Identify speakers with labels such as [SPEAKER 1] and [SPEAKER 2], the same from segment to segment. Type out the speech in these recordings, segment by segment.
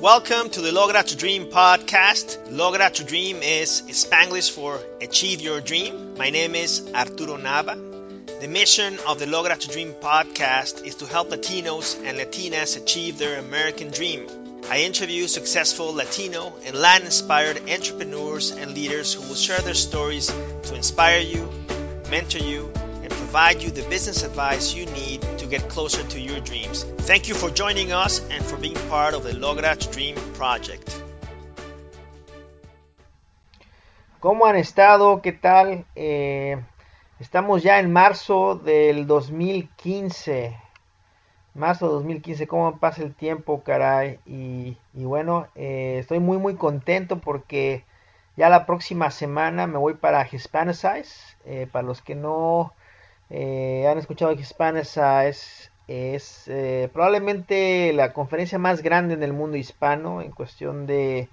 [SPEAKER 1] Welcome to the Logra to Dream podcast. Logra to Dream is Spanglish for Achieve Your Dream. My name is Arturo Nava. The mission of the Logra to Dream podcast is to help Latinos and Latinas achieve their American dream. I interview successful Latino and Latin inspired entrepreneurs and leaders who will share their stories to inspire you, mentor you, and provide you the business advice you need to get closer to your dreams. Thank you for joining us and for being part of the Logra to Dream project.
[SPEAKER 2] ¿Cómo han estado? ¿Qué tal? Eh, estamos ya en marzo del 2015. Marzo 2015, ¿cómo pasa el tiempo, caray? Y, y bueno, eh, estoy muy, muy contento porque ya la próxima semana me voy para Hispanicize. Eh, para los que no eh, han escuchado Hispanicize, es eh, probablemente la conferencia más grande en el mundo hispano en cuestión de,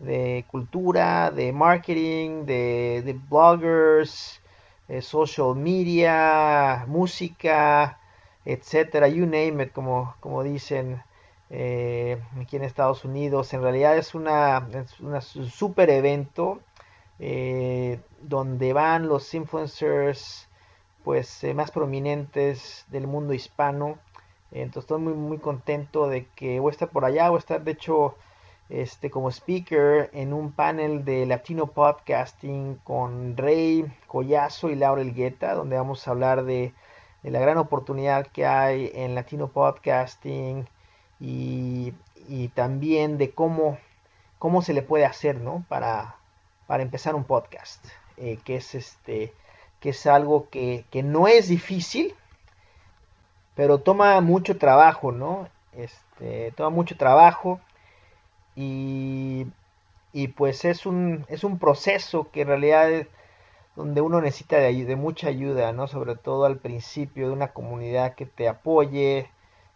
[SPEAKER 2] de cultura, de marketing, de, de bloggers, eh, social media, música, etcétera, you name it, como, como dicen aquí en Estados Unidos. En realidad es una, es super evento donde van los influencers pues eh, más prominentes del mundo hispano. Entonces estoy muy muy contento de que voy a estar por allá, voy a estar de hecho este como speaker en un panel de Latino Podcasting con Rey Collazo y Laura Elgueta, donde vamos a hablar de, de la gran oportunidad que hay en Latino Podcasting y, y también de cómo, cómo se le puede hacer, ¿no? Para, para empezar un podcast, eh, que es este que es algo que, que, no es difícil, pero toma mucho trabajo, ¿no? Este, toma mucho trabajo y, y pues es un, es un proceso que en realidad es donde uno necesita de, de, mucha ayuda, ¿no? Sobre todo al principio de una comunidad que te apoye,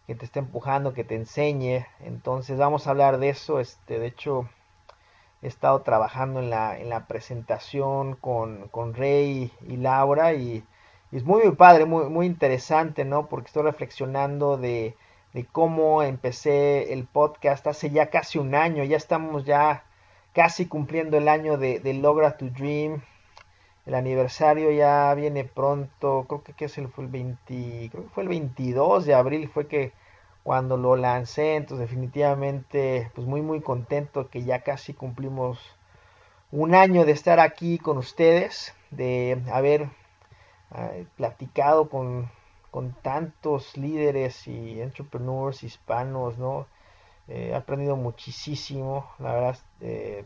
[SPEAKER 2] que te esté empujando, que te enseñe. Entonces vamos a hablar de eso. Este, de hecho, he estado trabajando en la, en la presentación con, con Rey y Laura y, es muy, muy padre, muy, muy interesante, ¿no? Porque estoy reflexionando de, de cómo empecé el podcast hace ya casi un año, ya estamos ya casi cumpliendo el año de, de Logra to Dream, el aniversario ya viene pronto, creo que, que es el, fue el 20, creo que fue el 22 de abril fue que cuando lo lancé, entonces definitivamente pues muy muy contento que ya casi cumplimos un año de estar aquí con ustedes, de haber platicado con, con, tantos líderes y entrepreneurs hispanos, ¿no? Eh, he aprendido muchísimo, la verdad eh,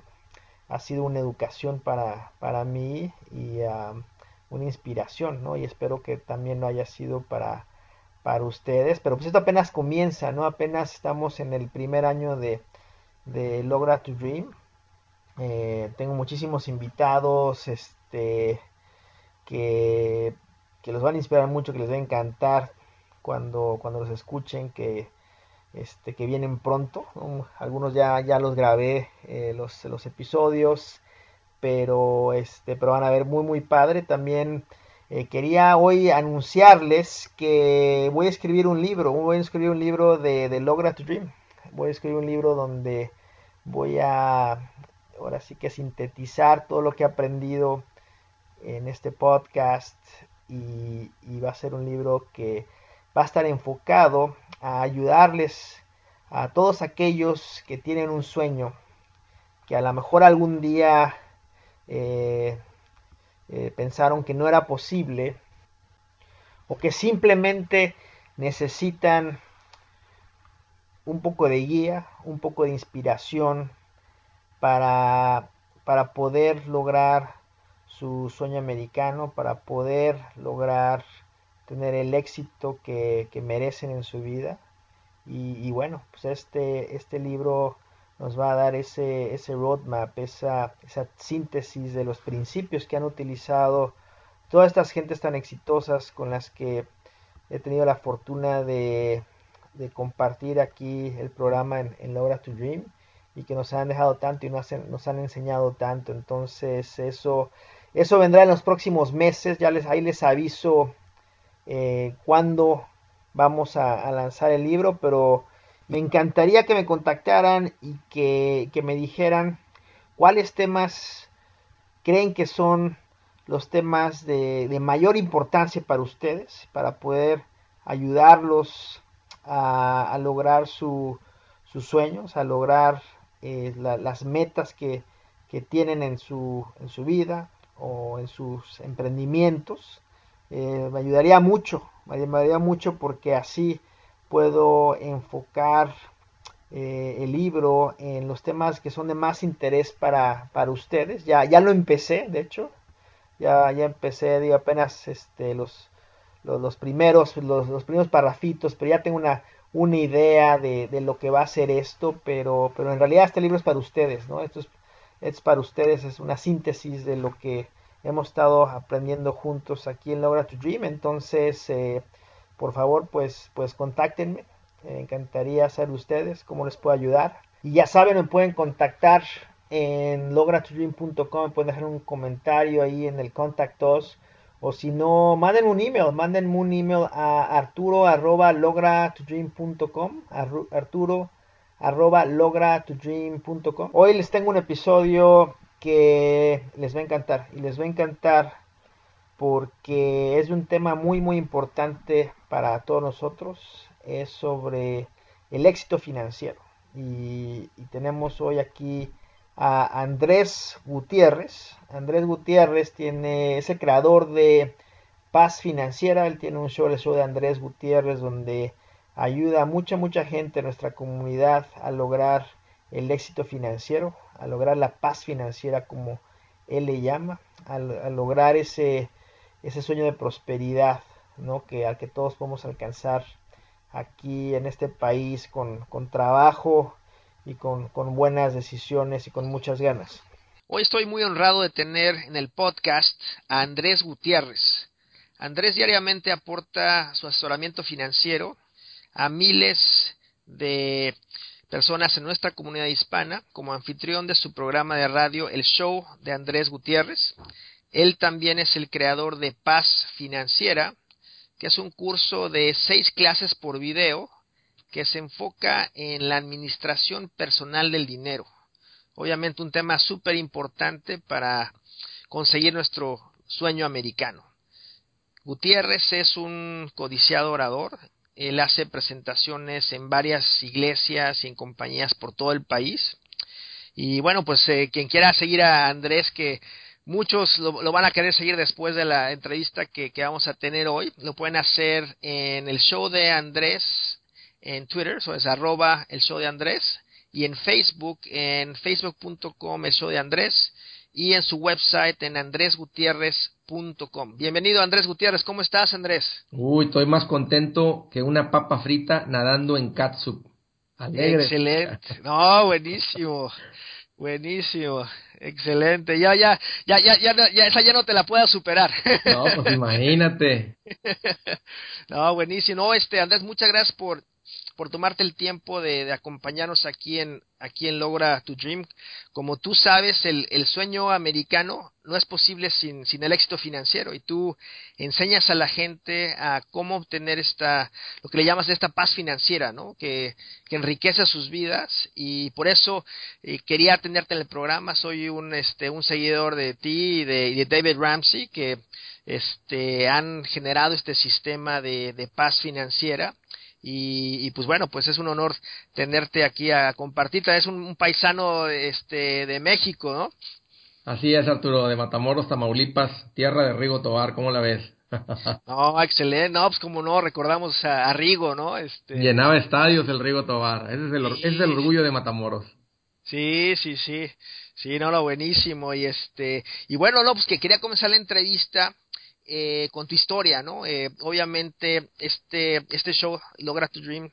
[SPEAKER 2] ha sido una educación para, para mí y uh, una inspiración, ¿no? Y espero que también lo haya sido para para ustedes, pero pues esto apenas comienza, ¿no? Apenas estamos en el primer año de, de Logra to Dream. Eh, tengo muchísimos invitados, este, que, que, los van a inspirar mucho, que les va a encantar cuando, cuando los escuchen, que, este, que vienen pronto. ¿no? Algunos ya, ya los grabé, eh, los, los episodios, pero, este, pero van a ver muy, muy padre. También eh, quería hoy anunciarles que voy a escribir un libro, voy a escribir un libro de, de, Logra to Dream. Voy a escribir un libro donde voy a, ahora sí que sintetizar todo lo que he aprendido en este podcast y, va a ser un libro que va a estar enfocado a ayudarles a todos aquellos que tienen un sueño, que a lo mejor algún día eh, eh, pensaron que no era posible o que simplemente necesitan un poco de guía, un poco de inspiración para, para poder lograr su sueño americano, para poder lograr tener el éxito que, que merecen en su vida. Y, y, bueno, pues este, este libro nos va a dar ese, ese roadmap, esa, esa síntesis de los principios que han utilizado todas estas gentes tan exitosas con las que he tenido la fortuna de, de compartir aquí el programa en, en Logra to Dream y que nos han dejado tanto y nos, nos han enseñado tanto. Entonces eso, eso vendrá en los próximos meses. Ya les, ahí les aviso eh, cuándo vamos a, lanzar el libro, pero me encantaría que me contactaran y que, que me dijeran cuáles temas creen que son los temas de, de, mayor importancia para ustedes, para poder ayudarlos a, a lograr su, sus sueños, a lograr eh, la, las metas que, que, tienen en su, en su vida o en sus emprendimientos. Eh, me ayudaría mucho, me ayudaría mucho porque así puedo enfocar eh, el libro en los temas que son de más interés para, para ustedes. Ya, ya lo empecé, de hecho, ya, ya empecé, digo, apenas este, los, los, primeros, los, los, primeros parrafitos, pero ya tengo una, una idea de, de, lo que va a ser esto, pero, pero en realidad este libro es para ustedes, ¿no? Esto es, es para ustedes, es una síntesis de lo que hemos estado aprendiendo juntos aquí en Logra to Dream, entonces, eh, por favor, pues, pues contáctenme, me encantaría saber ustedes cómo les puedo ayudar. Y ya saben, me pueden contactar en logratodream.com, pueden dejar un comentario ahí en el contactos o si no, manden un email, manden un email a arturo arroba arturo arroba. Hoy les tengo un episodio que les va a encantar y les va a encantar porque es un tema muy muy importante para todos nosotros, es sobre el éxito financiero y, tenemos hoy aquí a Andrés Gutiérrez. Andrés Gutiérrez tiene, es el creador de Paz Financiera. Él tiene un show, el show de Andrés Gutiérrez, donde ayuda a mucha, mucha gente en nuestra comunidad a lograr el éxito financiero, a lograr la paz financiera, como él le llama, a, a lograr ese, ese sueño de prosperidad, ¿no? Que al que todos podemos alcanzar aquí en este país con, con trabajo, y con, con, buenas decisiones y con muchas ganas.
[SPEAKER 1] Hoy estoy muy honrado de tener en el podcast a Andrés Gutiérrez. Andrés diariamente aporta su asesoramiento financiero a miles de personas en nuestra comunidad hispana como anfitrión de su programa de radio El Show de Andrés Gutiérrez. Él también es el creador de Paz Financiera, que es un curso de seis clases por video que se enfoca en la administración personal del dinero. Obviamente un tema súper importante para conseguir nuestro sueño americano. Gutiérrez es un codiciado orador. Él hace presentaciones en varias iglesias y en compañías por todo el país. Y bueno, pues eh, quien quiera seguir a Andrés, que muchos lo, lo, van a querer seguir después de la entrevista que, que vamos a tener hoy, lo pueden hacer en el show de Andrés en Twitter, eso es arroba el show de Andrés, y en Facebook, en facebook.com el show de Andrés, y en su website en andresgutierrez.com. Bienvenido Andrés Gutiérrez, ¿cómo estás Andrés?
[SPEAKER 3] Uy, estoy más contento que una papa frita nadando en catsup.
[SPEAKER 1] Alegre. Excelente. No, buenísimo. Buenísimo, excelente. Ya, ya, ya, ya, ya, ya, esa ya no te la puedo superar.
[SPEAKER 3] No, pues imagínate.
[SPEAKER 1] No, buenísimo. No, este, Andrés, muchas gracias por por tomarte el tiempo de, acompañarnos aquí en, aquí en Logra tu Dream. Como tú sabes, el, sueño americano no es posible sin, sin, el éxito financiero y tú enseñas a la gente a cómo obtener esta, lo que le llamas esta paz financiera, ¿no? Que, que enriquece sus vidas y por eso eh, quería tenerte en el programa. Soy un, este, un seguidor de ti y de, de David Ramsey que este, han generado este sistema de, de paz financiera y, y, pues bueno, pues es un honor tenerte aquí a compartir. Es un, un, paisano este, de México, ¿no?
[SPEAKER 3] Así es, Arturo, de Matamoros, Tamaulipas, tierra de Rigo Tobar, ¿cómo la ves?
[SPEAKER 1] no, excelente, no, pues como no, recordamos a, a Rigo, ¿no? Este...
[SPEAKER 3] Llenaba estadios el Rigo Tobar, ese es el, sí. ese es el orgullo de Matamoros.
[SPEAKER 1] Sí, sí, sí, sí, no, lo buenísimo, y este, y bueno, no, pues que quería comenzar la entrevista eh, con tu historia, ¿no? Eh, obviamente este, este show, Logra tu Dream,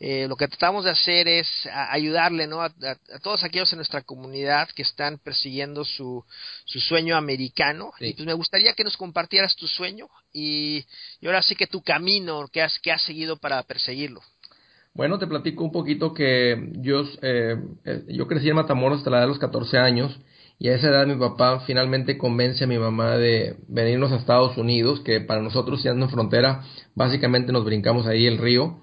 [SPEAKER 1] eh, lo que tratamos de hacer es a, ayudarle, ¿no? A, a, a, todos aquellos en nuestra comunidad que están persiguiendo su, su sueño americano. Sí. Y pues me gustaría que nos compartieras tu sueño y, y ahora sí que tu camino que has, que has seguido para perseguirlo.
[SPEAKER 3] Bueno, te platico un poquito que yo, eh, yo crecí en Matamoros hasta la edad de los 14 años y a esa edad mi papá finalmente convence a mi mamá de venirnos a Estados Unidos, que para nosotros siendo en frontera, básicamente nos brincamos ahí el río,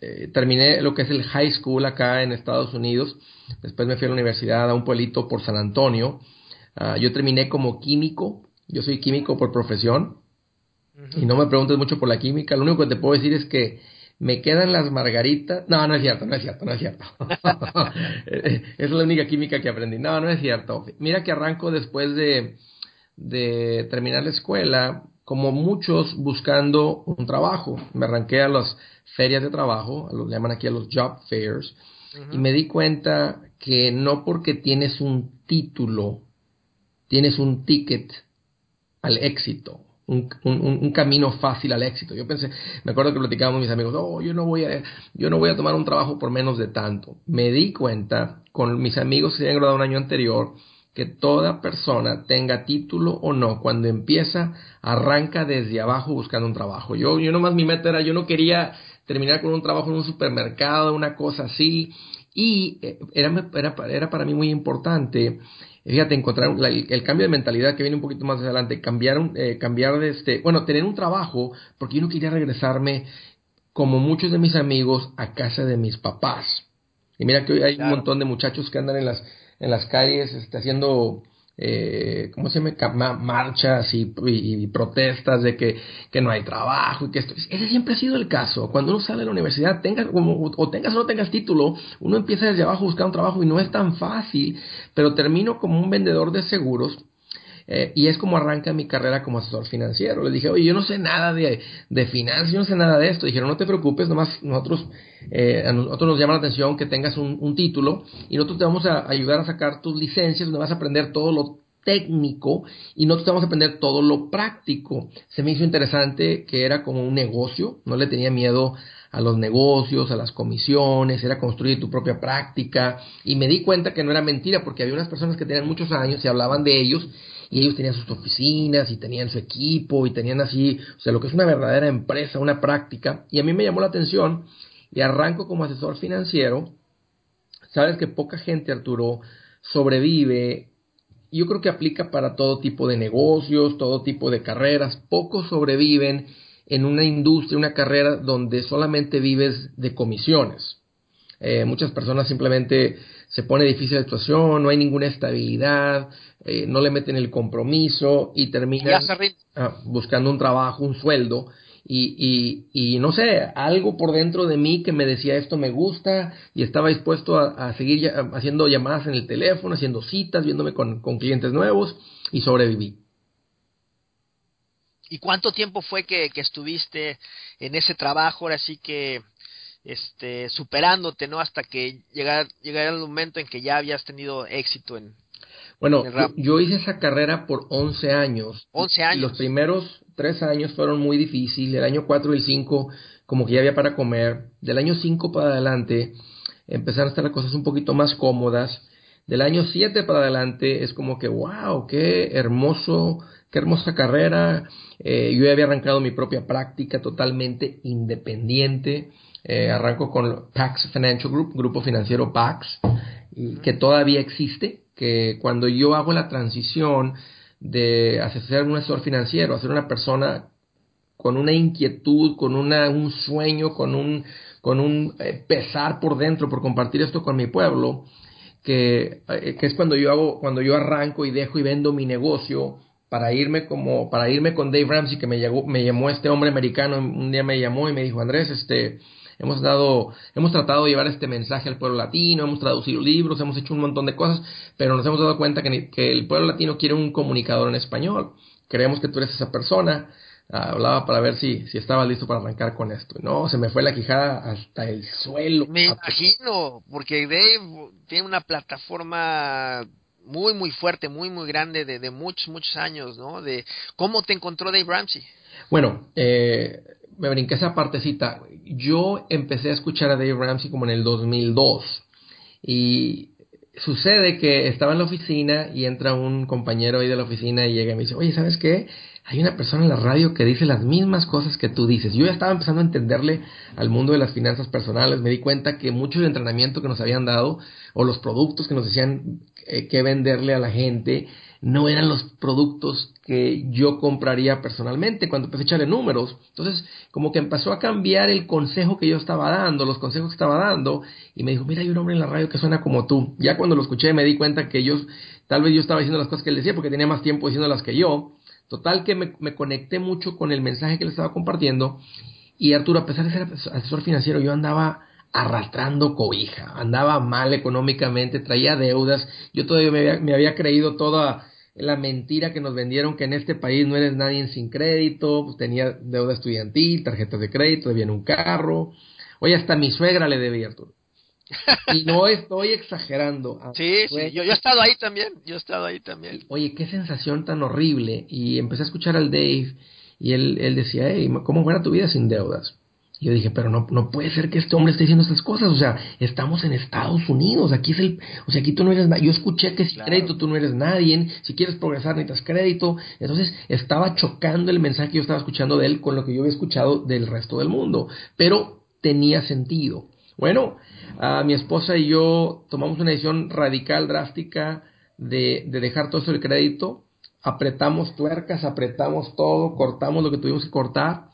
[SPEAKER 3] eh, terminé lo que es el high school acá en Estados Unidos. Después me fui a la universidad a un pueblito por San Antonio. Ah, yo terminé como químico. Yo soy químico por profesión. Y no me preguntes mucho por la química. Lo único que te puedo decir es que me quedan las margaritas. No, no es cierto, no es cierto, no es cierto. es la única química que aprendí. No, no es cierto. Mira que arranco después de, de terminar la escuela como muchos buscando un trabajo. Me arranqué a las ferias de trabajo, lo llaman aquí a los job fairs, y me di cuenta que no porque tienes un título, tienes un ticket al éxito. Un, un, camino fácil al éxito. Yo pensé, me acuerdo que platicábamos mis amigos, oh, yo no voy a, yo no voy a tomar un trabajo por menos de tanto. Me di cuenta con mis amigos que se habían graduado un año anterior que toda persona tenga título o no, cuando empieza, arranca desde abajo buscando un trabajo. Yo, yo nomás mi meta era, yo no quería terminar con un trabajo en un supermercado, una cosa así, y eh, era, era, era para mí muy importante, fíjate, encontrar el, cambio de mentalidad que viene un poquito más adelante, cambiar, eh, cambiar de este, bueno, tener un trabajo, porque yo no quería regresarme, como muchos de mis amigos, a casa de mis papás. Y mira que hoy hay un montón de muchachos que andan en las en las calles este, haciendo, eh, ¿cómo se llama? Marchas y, protestas de que, que, no hay trabajo y que esto. Ese siempre ha sido el caso. Cuando uno sale de la universidad, tengas, como, o tengas o no tengas título, uno empieza desde abajo a buscar un trabajo y no es tan fácil, pero termino como un vendedor de seguros eh, y es como arranca mi carrera como asesor financiero. Le dije, oye, yo no sé nada de, de finanzas, yo no sé nada de esto. Dijeron, no te preocupes, nomás nosotros, eh, a nosotros nos llama la atención que tengas un, un, título y nosotros te vamos a ayudar a sacar tus licencias, donde vas a aprender todo lo técnico y nosotros te vamos a aprender todo lo práctico. Se me hizo interesante que era como un negocio, no le tenía miedo a los negocios, a las comisiones, era construir tu propia práctica y me di cuenta que no era mentira porque había unas personas que tenían muchos años y hablaban de ellos y ellos tenían sus oficinas y tenían su equipo y tenían así, o sea, lo que es una verdadera empresa, una práctica. Y a mí me llamó la atención y arranco como asesor financiero. Sabes que poca gente, Arturo, sobrevive. Yo creo que aplica para todo tipo de negocios, todo tipo de carreras. Pocos sobreviven en una industria, una carrera donde solamente vives de comisiones. Eh, muchas personas simplemente se pone difícil la situación, no hay ninguna estabilidad, eh, no le meten el compromiso y terminan ah, buscando un trabajo, un sueldo. Y, y, y, no sé, algo por dentro de mí que me decía esto me gusta y estaba dispuesto a, seguir haciendo llamadas en el teléfono, haciendo citas, viéndome con, con clientes nuevos y sobreviví.
[SPEAKER 1] ¿Y cuánto tiempo fue que, que estuviste en ese trabajo? Ahora sí que este, superándote, ¿no? Hasta que llegara, llegara el momento en que ya habías tenido éxito en...
[SPEAKER 3] Bueno, Yo, hice esa carrera por 11 años.
[SPEAKER 1] 11 años.
[SPEAKER 3] Los primeros tres años fueron muy difíciles. El año 4 y el 5 como que ya había para comer. Del año 5 para adelante empezaron a estar las cosas un poquito más cómodas. Del año 7 para adelante es como que, wow, qué hermoso, qué hermosa carrera. Eh, yo ya había arrancado mi propia práctica totalmente independiente. Eh, arranco con Pax Financial Group, grupo financiero Pax, que todavía existe, que cuando yo hago la transición de ser un asesor financiero a ser una persona con una inquietud, con una, un sueño, con un, con un eh, pesar por dentro por compartir esto con mi pueblo, que, eh, que, es cuando yo hago, cuando yo arranco y dejo y vendo mi negocio para irme como, para irme con Dave Ramsey, que me llegó, me llamó este hombre americano, un día me llamó y me dijo, Andrés, este, hemos dado, hemos tratado de llevar este mensaje al pueblo latino, hemos traducido libros, hemos hecho un montón de cosas, pero nos hemos dado cuenta que, que el pueblo latino quiere un comunicador en español. Creemos que tú eres esa persona. hablaba para ver si, si estaba listo para arrancar con esto. No, se me fue la quijada hasta el suelo.
[SPEAKER 1] Me imagino, porque Dave tiene una plataforma muy, muy fuerte, muy, muy grande de, de muchos, muchos años, ¿no? De cómo te encontró Dave Ramsey.
[SPEAKER 3] Bueno, eh, me brinqué esa partecita. Yo empecé a escuchar a Dave Ramsey como en el 2002 y sucede que estaba en la oficina y entra un compañero ahí de la oficina y llega y me dice, oye, ¿sabes qué? Hay una persona en la radio que dice las mismas cosas que tú dices. Yo ya estaba empezando a entenderle al mundo de las finanzas personales. Me di cuenta que mucho del entrenamiento que nos habían dado o los productos que nos decían eh, que venderle a la gente no eran los productos que yo compraría personalmente cuando empecé a echarle números. Entonces, como que empezó a cambiar el consejo que yo estaba dando, los consejos que estaba dando, y me dijo, mira, hay un hombre en la radio que suena como tú. Ya cuando lo escuché me di cuenta que yo, tal vez yo estaba diciendo las cosas que él decía porque tenía más tiempo diciendo las que yo. Total que me, me conecté mucho con el mensaje que le estaba compartiendo. Y Arturo, a pesar de ser asesor financiero, yo andaba arrastrando cobija, andaba mal económicamente, traía deudas, yo todavía me había, me había creído toda la mentira que nos vendieron que en este país no eres nadie sin crédito, pues tenía deuda estudiantil, tarjetas de crédito, debía en un carro, oye, hasta mi suegra le debía, Arturo. Y no estoy exagerando.
[SPEAKER 1] Sí, sí, yo, yo, he estado ahí también, yo he estado ahí también.
[SPEAKER 3] Oye, qué sensación tan horrible. Y empecé a escuchar al Dave y él, él decía, hey, ¿cómo fuera tu vida sin deudas? Yo dije, pero no, no puede ser que este hombre esté diciendo estas cosas, o sea, estamos en Estados Unidos, aquí es el, o sea, aquí tú no eres nadie, yo escuché que sin crédito tú no eres nadie, si quieres progresar necesitas crédito, entonces estaba chocando el mensaje que yo estaba escuchando de él con lo que yo había escuchado del resto del mundo, pero tenía sentido. Bueno, mi esposa y yo tomamos una decisión radical, drástica, de, de dejar todo eso del crédito, apretamos tuercas, apretamos todo, cortamos lo que tuvimos que cortar,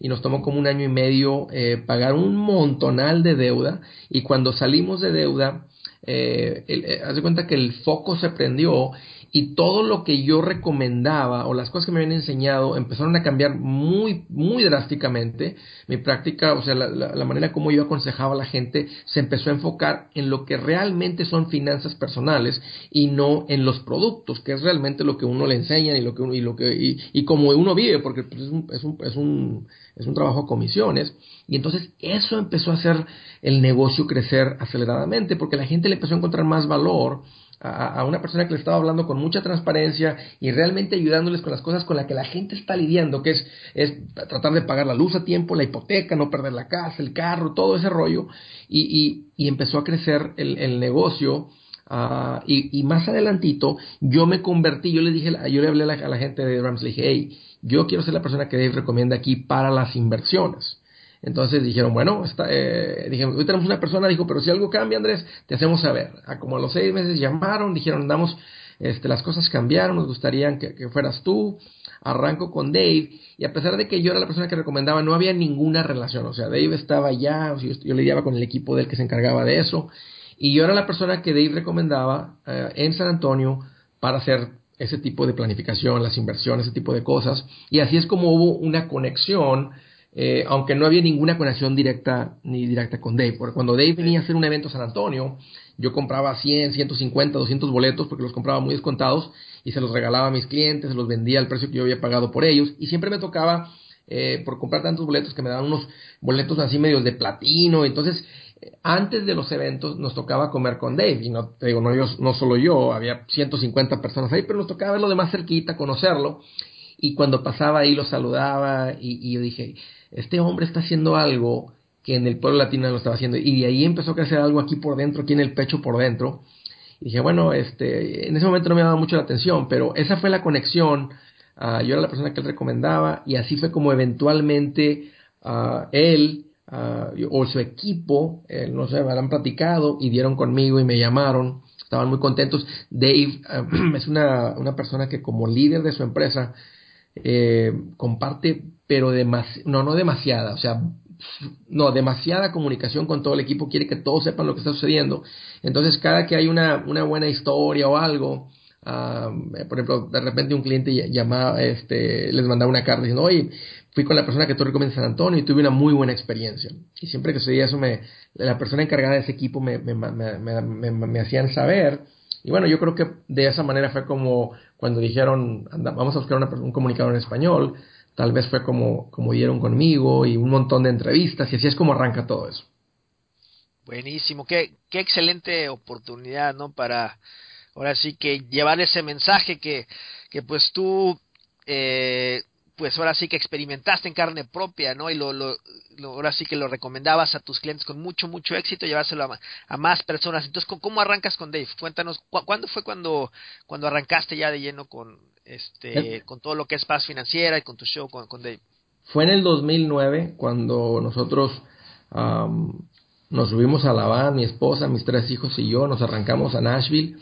[SPEAKER 3] y nos tomó como un año y medio eh, pagar un montonal de deuda. Y cuando salimos de deuda, eh, eh haz de cuenta que el foco se prendió y todo lo que yo recomendaba o las cosas que me habían enseñado empezaron a cambiar muy, muy drásticamente. Mi práctica, o sea, la, manera como yo aconsejaba a la gente se empezó a enfocar en lo que realmente son finanzas personales y no en los productos, que es realmente lo que uno le enseña y lo que uno, y lo que, y, y como uno vive, porque pues, es, un, es, un, es, un, es un trabajo a comisiones. Y entonces eso empezó a hacer el negocio crecer aceleradamente, porque la gente le empezó a encontrar más valor a, una persona que le estaba hablando con mucha transparencia y realmente ayudándoles con las cosas con las que la gente está lidiando, que es, es tratar de pagar la luz a tiempo, la hipoteca, no perder la casa, el carro, todo ese rollo. Y, y, empezó a crecer el, el negocio. Uh, y, y, más adelantito, yo me convertí, yo le dije, yo le hablé a la, a la gente de Rams, le dije, hey, yo quiero ser la persona que Dave recomienda aquí para las inversiones. Entonces dijeron, bueno, está, eh, dijeron, hoy tenemos una persona, dijo, pero si algo cambia, Andrés, te hacemos saber. A como a los seis meses llamaron, dijeron, damos, este, las cosas cambiaron, nos gustaría que, fueras tú. Arranco con Dave, y a pesar de que yo era la persona que recomendaba, no había ninguna relación. O sea, Dave estaba ya, yo, yo lidiaba con el equipo del que se encargaba de eso, y yo era la persona que Dave recomendaba eh, en San Antonio para hacer ese tipo de planificación, las inversiones, ese tipo de cosas. Y así es como hubo una conexión eh, aunque no había ninguna conexión directa ni directa con Dave. Porque cuando Dave venía a hacer un evento en San Antonio, yo compraba 100, 150, 200 boletos porque los compraba muy descontados y se los regalaba a mis clientes, se los vendía al precio que yo había pagado por ellos y siempre me tocaba eh, por comprar tantos boletos que me daban unos boletos así medios de platino. Entonces, eh, antes de los eventos nos tocaba comer con Dave y no te digo, no, yo, no solo yo, había 150 personas ahí, pero nos tocaba verlo de más cerquita, conocerlo y cuando pasaba ahí lo saludaba y, yo dije, este hombre está haciendo algo que en el pueblo latino no estaba haciendo. Y de ahí empezó a crecer algo aquí por dentro, aquí en el pecho por dentro. Y dije, bueno, este, en ese momento no me daba mucho la atención, pero esa fue la conexión. Uh, yo era la persona que él recomendaba y así fue como eventualmente uh, él uh, o su equipo, eh, no sé, han platicado y dieron conmigo y me llamaron. Estaban muy contentos. Dave es una, una persona que como líder de su empresa eh, comparte, pero no, no demasiada, o sea, no, demasiada comunicación con todo el equipo, quiere que todos sepan lo que está sucediendo. Entonces, cada que hay una, una buena historia o algo, por ejemplo, de repente un cliente llamaba, este, les mandaba una carta diciendo, oye, fui con la persona que tú recomiendas San Antonio y tuve una muy buena experiencia. Y siempre que sucedía eso, me, la persona encargada de ese equipo me, me, me, me hacían saber y bueno, yo creo que de esa manera fue como cuando dijeron, vamos a buscar un comunicador en español, tal vez fue como, como dieron conmigo y un montón de entrevistas y así es como arranca todo eso.
[SPEAKER 1] Buenísimo, qué, qué excelente oportunidad, ¿no? Para ahora sí que llevar ese mensaje que, que pues tú eh, pues ahora sí que experimentaste en carne propia, ¿no? Y lo, lo, ahora sí que lo recomendabas a tus clientes con mucho, mucho éxito, llevárselo a, más personas. Entonces, ¿cómo arrancas con Dave? Cuéntanos, ¿cuándo fue cuando, cuando arrancaste ya de lleno con, este, con todo lo que es paz financiera y con tu show con, con Dave?
[SPEAKER 3] Fue en el 2009 cuando nosotros nos subimos a la van, mi esposa, mis tres hijos y yo, nos arrancamos a Nashville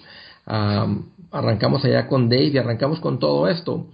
[SPEAKER 3] arrancamos allá con Dave y arrancamos con todo esto.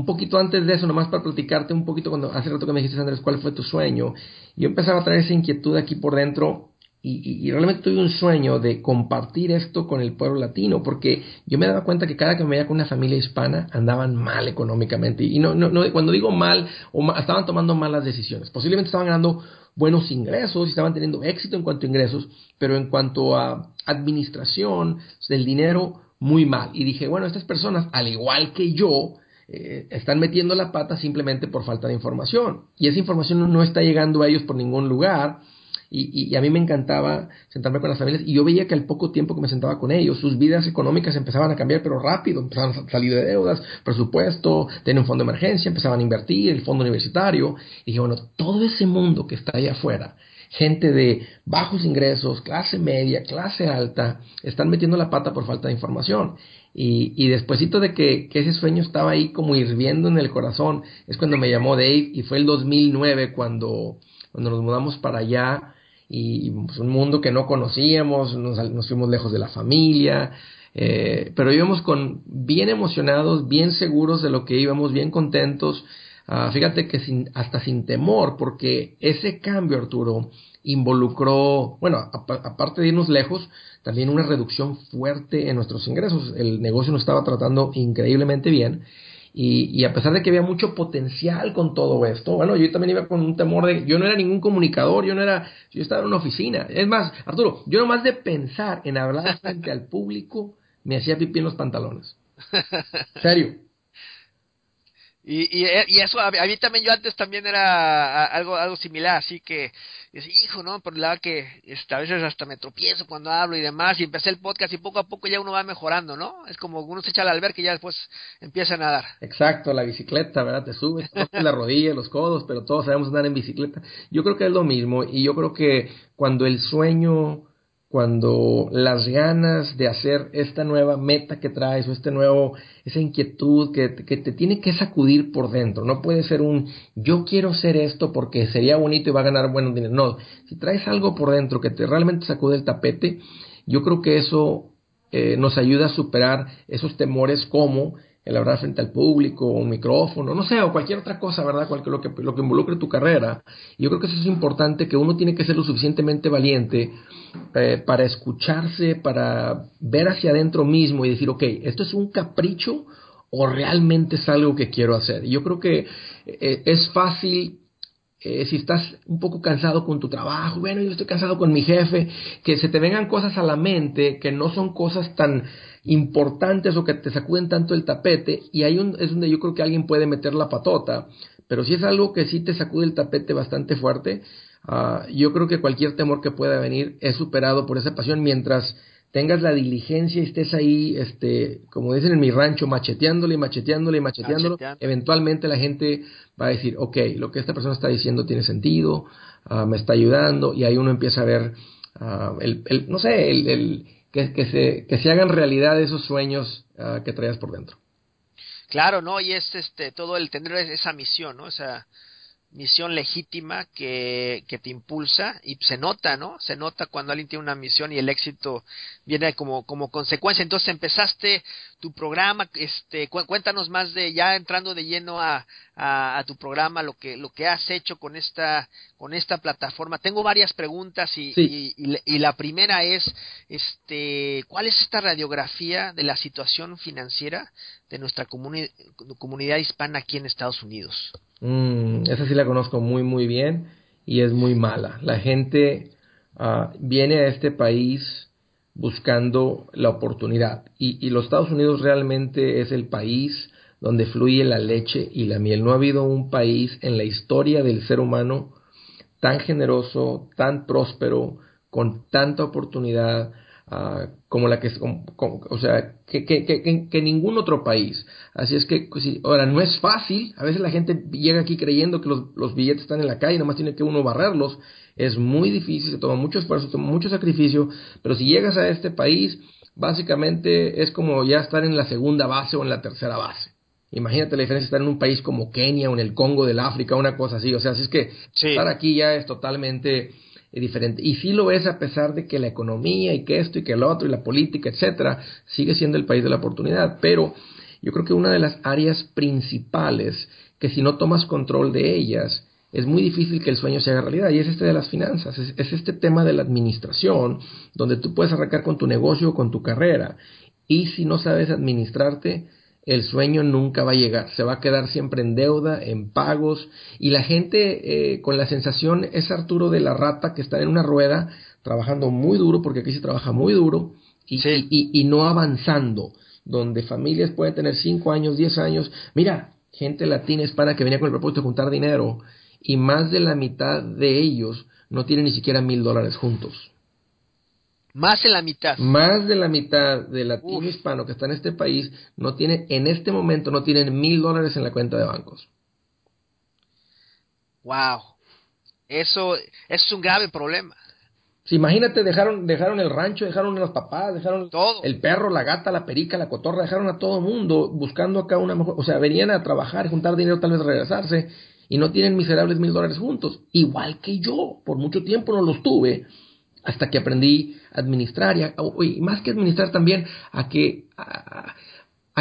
[SPEAKER 3] Un poquito antes de eso, nomás para platicarte un poquito, cuando hace rato que me dijiste, Andrés, cuál fue tu sueño, yo empezaba a traer esa inquietud aquí por dentro y, realmente tuve un sueño de compartir esto con el pueblo latino, porque yo me daba cuenta que cada que me veía con una familia hispana andaban mal económicamente. Y no, no, cuando digo mal, o estaban tomando malas decisiones. Posiblemente estaban ganando buenos ingresos y estaban teniendo éxito en cuanto a ingresos, pero en cuanto a administración del dinero, muy mal. Y dije, bueno, estas personas, al igual que yo, eh, están metiendo la pata simplemente por falta de información. Y esa información no está llegando a ellos por ningún lugar y, a mí me encantaba sentarme con las familias y yo veía que al poco tiempo que me sentaba con ellos, sus vidas económicas empezaban a cambiar, pero rápido, empezaban a salir de deudas, presupuesto, tener un fondo de emergencia, empezaban a invertir, el fondo universitario. Y dije, bueno, todo ese mundo que está ahí afuera, gente de bajos ingresos, clase media, clase alta, están metiendo la pata por falta de información. Y, y despuesito de que, que, ese sueño estaba ahí como hirviendo en el corazón, es cuando me llamó Dave y fue el 2009 cuando, cuando nos mudamos para allá y pues, un mundo que no conocíamos, nos, fuimos lejos de la familia, eh, pero íbamos con bien emocionados, bien seguros de lo que íbamos, bien contentos. Ah, fíjate que sin, hasta sin temor, porque ese cambio, Arturo, involucró, bueno, aparte de irnos lejos, también una reducción fuerte en nuestros ingresos. El negocio nos estaba tratando increíblemente bien y, a pesar de que había mucho potencial con todo esto, bueno, yo también iba con un temor de, yo no era ningún comunicador, yo no era, yo estaba en una oficina. Es más, Arturo, yo nomás de pensar en hablar frente al público, me hacía pipí en los pantalones. Serio.
[SPEAKER 1] Y, y, eso, a mí también, yo antes también era algo, algo similar, así que, hijo, ¿no? Por la que este, a veces hasta me tropiezo cuando hablo y demás, y empecé el podcast y poco a poco ya uno va mejorando, ¿no? Es como uno se echa al alberca y ya después empieza a nadar.
[SPEAKER 3] Exacto, la bicicleta, ¿verdad? Te subes, la rodilla, los codos, pero todos sabemos andar en bicicleta. Yo creo que es lo mismo, y yo creo que cuando el sueño cuando las ganas de hacer esta nueva meta que traes o este nuevo, esa inquietud que, que, te tiene que sacudir por dentro, no puede ser un yo quiero hacer esto porque sería bonito y va a ganar buen dinero, no, si traes algo por dentro que te realmente sacude el tapete, yo creo que eso eh, nos ayuda a superar esos temores como el hablar frente al público, un micrófono, no sé, o cualquier otra cosa, ¿verdad? Cualquier, lo, que, lo que involucre tu carrera. Yo creo que eso es importante, que uno tiene que ser lo suficientemente valiente eh, para escucharse, para ver hacia adentro mismo y decir, ok, esto es un capricho o realmente es algo que quiero hacer. Y yo creo que eh, es fácil eh, si estás un poco cansado con tu trabajo, bueno, yo estoy cansado con mi jefe, que se te vengan cosas a la mente que no son cosas tan importantes o que te sacuden tanto el tapete, y ahí un, es donde yo creo que alguien puede meter la patota, pero si es algo que sí te sacude el tapete bastante fuerte, uh, yo creo que cualquier temor que pueda venir es superado por esa pasión. Mientras tengas la diligencia y estés ahí, este, como dicen en mi rancho, macheteándole y macheteándole y macheteándolo, eventualmente la gente va a decir, ok, lo que esta persona está diciendo tiene sentido, uh, me está ayudando, y ahí uno empieza a ver, uh, el, el, no sé, el, el que, que, se, que se hagan realidad esos sueños uh, que traías por dentro.
[SPEAKER 1] Claro, ¿no? Y es este, todo el tener esa misión, ¿no? Esa, misión legítima que, que te impulsa y se nota, ¿no? Se nota cuando alguien tiene una misión y el éxito viene como, como consecuencia. Entonces empezaste tu programa, este, cuéntanos más de, ya entrando de lleno a, a, tu programa, lo que, lo que has hecho con esta, con esta plataforma. Tengo varias preguntas y, y, y, la primera es, este, ¿cuál es esta radiografía de la situación financiera de nuestra comunidad hispana aquí en Estados Unidos?
[SPEAKER 3] Mm, esa sí la conozco muy, muy bien y es muy mala. La gente uh, viene a este país buscando la oportunidad y, y, los Estados Unidos realmente es el país donde fluye la leche y la miel. No ha habido un país en la historia del ser humano tan generoso, tan próspero, con tanta oportunidad, Ah, como la que es, o sea, que, que, que, que, ningún otro país. Así es que, pues, ahora, no es fácil, a veces la gente llega aquí creyendo que los, los billetes están en la calle, nomás tiene que uno barrerlos, es muy difícil, se toma mucho esfuerzo, se toma mucho sacrificio, pero si llegas a este país, básicamente es como ya estar en la segunda base o en la tercera base. Imagínate la diferencia de estar en un país como Kenia o en el Congo del África, una cosa así. O sea, así es que estar aquí ya es totalmente diferente. Y sí lo es a pesar de que la economía y que esto y que el otro y la política, etcétera, sigue siendo el país de la oportunidad. Pero yo creo que una de las áreas principales que si no tomas control de ellas, es muy difícil que el sueño se haga realidad. Y es este de las finanzas, es, es, este tema de la administración, donde tú puedes arrancar con tu negocio o con tu carrera. Y si no sabes administrarte, el sueño nunca va a llegar, se va a quedar siempre en deuda, en pagos, y la gente eh, con la sensación es Arturo de la rata que está en una rueda trabajando muy duro, porque aquí se trabaja muy duro, y, y, no avanzando, donde familias pueden tener 5 años, 10 años, mira, gente latina, hispana que venía con el propósito de juntar dinero, y más de la mitad de ellos no tienen ni siquiera mil dólares juntos.
[SPEAKER 1] Más de la mitad.
[SPEAKER 3] Más de la mitad de latino hispano que está en este país no tiene, en este momento no tienen mil dólares en la cuenta de bancos.
[SPEAKER 1] Wow. Eso, es un grave problema.
[SPEAKER 3] Si imagínate, dejaron, dejaron el rancho, dejaron a los papás, dejaron
[SPEAKER 1] todo.
[SPEAKER 3] el perro, la gata, la perica, la cotorra, dejaron a todo mundo buscando acá una mejor, o sea, venían a trabajar, juntar dinero, tal vez regresarse, y no tienen miserables mil dólares juntos, igual que yo, por mucho tiempo no los tuve, hasta que aprendí a administrar y, más que administrar también a que a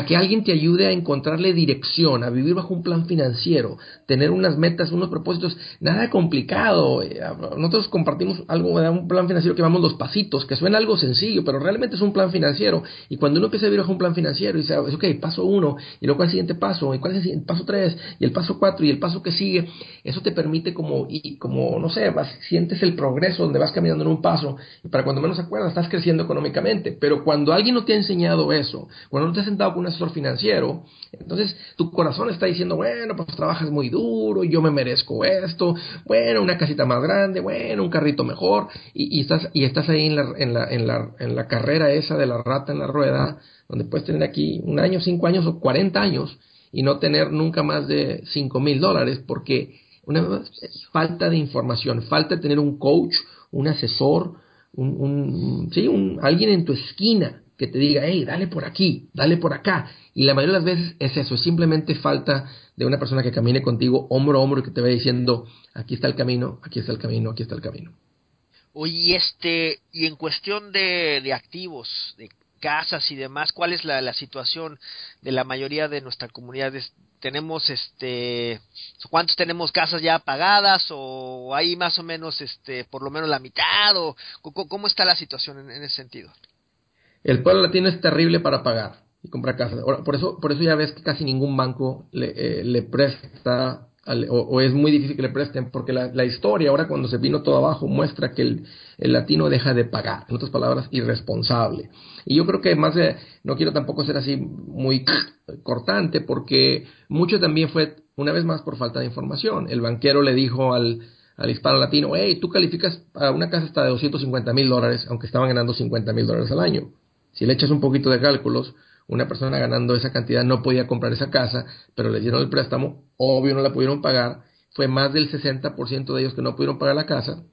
[SPEAKER 3] que alguien te ayude a encontrarle dirección, a vivir bajo un plan financiero, tener unas metas, unos propósitos, nada complicado. Eh, nosotros compartimos algo de un plan financiero que llamamos los pasitos, que suena algo sencillo, pero realmente es un plan financiero. Y cuando uno empieza a vivir bajo un plan financiero y dice, ok, paso uno, y luego el siguiente paso, y cuál es el paso tres, y el paso cuatro, y el paso que sigue, eso te permite como, y como, no sé, vas, sientes el progreso donde vas caminando en un paso, y para cuando menos acuerdas, estás creciendo económicamente. Pero cuando alguien no te ha enseñado eso, cuando no te has sentado una asesor financiero, entonces tu corazón está diciendo, bueno, pues trabajas muy duro, yo me merezco esto, bueno, una casita más grande, bueno, un carrito mejor, y, estás, y estás ahí en la, en, la, en, la, en la carrera esa de la rata en la rueda, donde puedes tener aquí un año, cinco años o cuarenta años y no tener nunca más de cinco mil dólares, porque una falta de información, falta tener un coach, un asesor, un, un, sí, un, alguien en tu esquina que te diga, hey, dale por aquí, dale por acá. Y la mayoría de las veces es eso, es simplemente falta de una persona que camine contigo hombro a hombro y que te vaya diciendo, aquí está el camino, aquí está el camino, aquí está el camino.
[SPEAKER 1] Oye, y este, y en cuestión de, de activos, de casas y demás, ¿cuál es la, la situación de la mayoría de nuestra comunidad? tenemos este cuántos tenemos casas ya pagadas o hay más o menos este por lo menos la mitad o cómo está la situación en ese sentido
[SPEAKER 3] el pueblo latino es terrible para pagar y comprar casas. Por eso, por eso ya ves que casi ningún banco le, eh, le presta o, es muy difícil que le presten, porque la, historia, ahora cuando se vino todo abajo, muestra que el, el, latino deja de pagar, en otras palabras, irresponsable. Y yo creo que más de, no quiero tampoco ser así muy cortante, porque mucho también fue, una vez más, por falta de información. El banquero le dijo al, al hispano latino, hey, tú calificas a una casa hasta de 250 mil dólares, aunque estaban ganando 50 mil dólares al año. Si le echas un poquito de cálculos, una persona ganando esa cantidad no podía comprar esa casa, pero le dieron el préstamo, obvio no la pudieron pagar, fue más del 60% de ellos que no pudieron pagar la casa.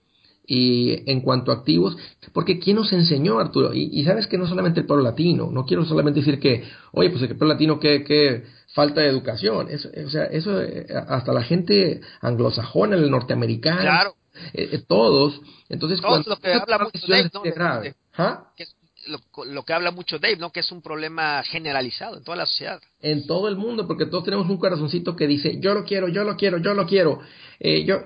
[SPEAKER 3] Y en cuanto a activos, porque ¿quién nos enseñó, Arturo? Y, sabes que no solamente el pueblo latino, no quiero solamente decir que, oye, pues el pueblo latino, qué, falta de educación. Eso, o sea, eso eh, hasta la gente anglosajona, el norteamericano,
[SPEAKER 1] claro.
[SPEAKER 3] Eh, eh, todos. Entonces,
[SPEAKER 1] todos lo que habla mucho de,
[SPEAKER 3] grave, ¿ah?
[SPEAKER 1] Lo, que habla mucho Dave, ¿no? Que es un problema generalizado en toda la sociedad.
[SPEAKER 3] En todo el mundo, porque todos tenemos un corazoncito que dice, yo lo quiero, yo lo quiero, yo lo quiero. Eh, yo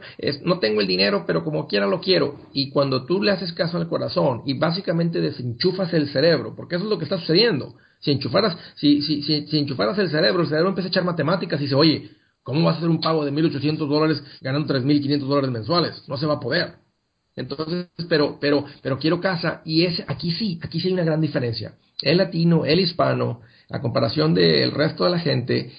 [SPEAKER 3] no tengo el dinero, pero como quiera lo quiero. Y cuando tú le haces caso al corazón y básicamente desenchufas el cerebro, porque eso es lo que está sucediendo. Si enchufaras, si, si, si, si enchufaras el cerebro, el cerebro empieza a echar matemáticas y dice, oye, ¿cómo vas a hacer un pago de 1.800 dólares ganando 3.500 dólares mensuales? No se va a poder. Entonces, pero, pero, pero quiero casa y es, aquí sí, aquí sí hay una gran diferencia. El latino, el hispano, a comparación del resto de la gente,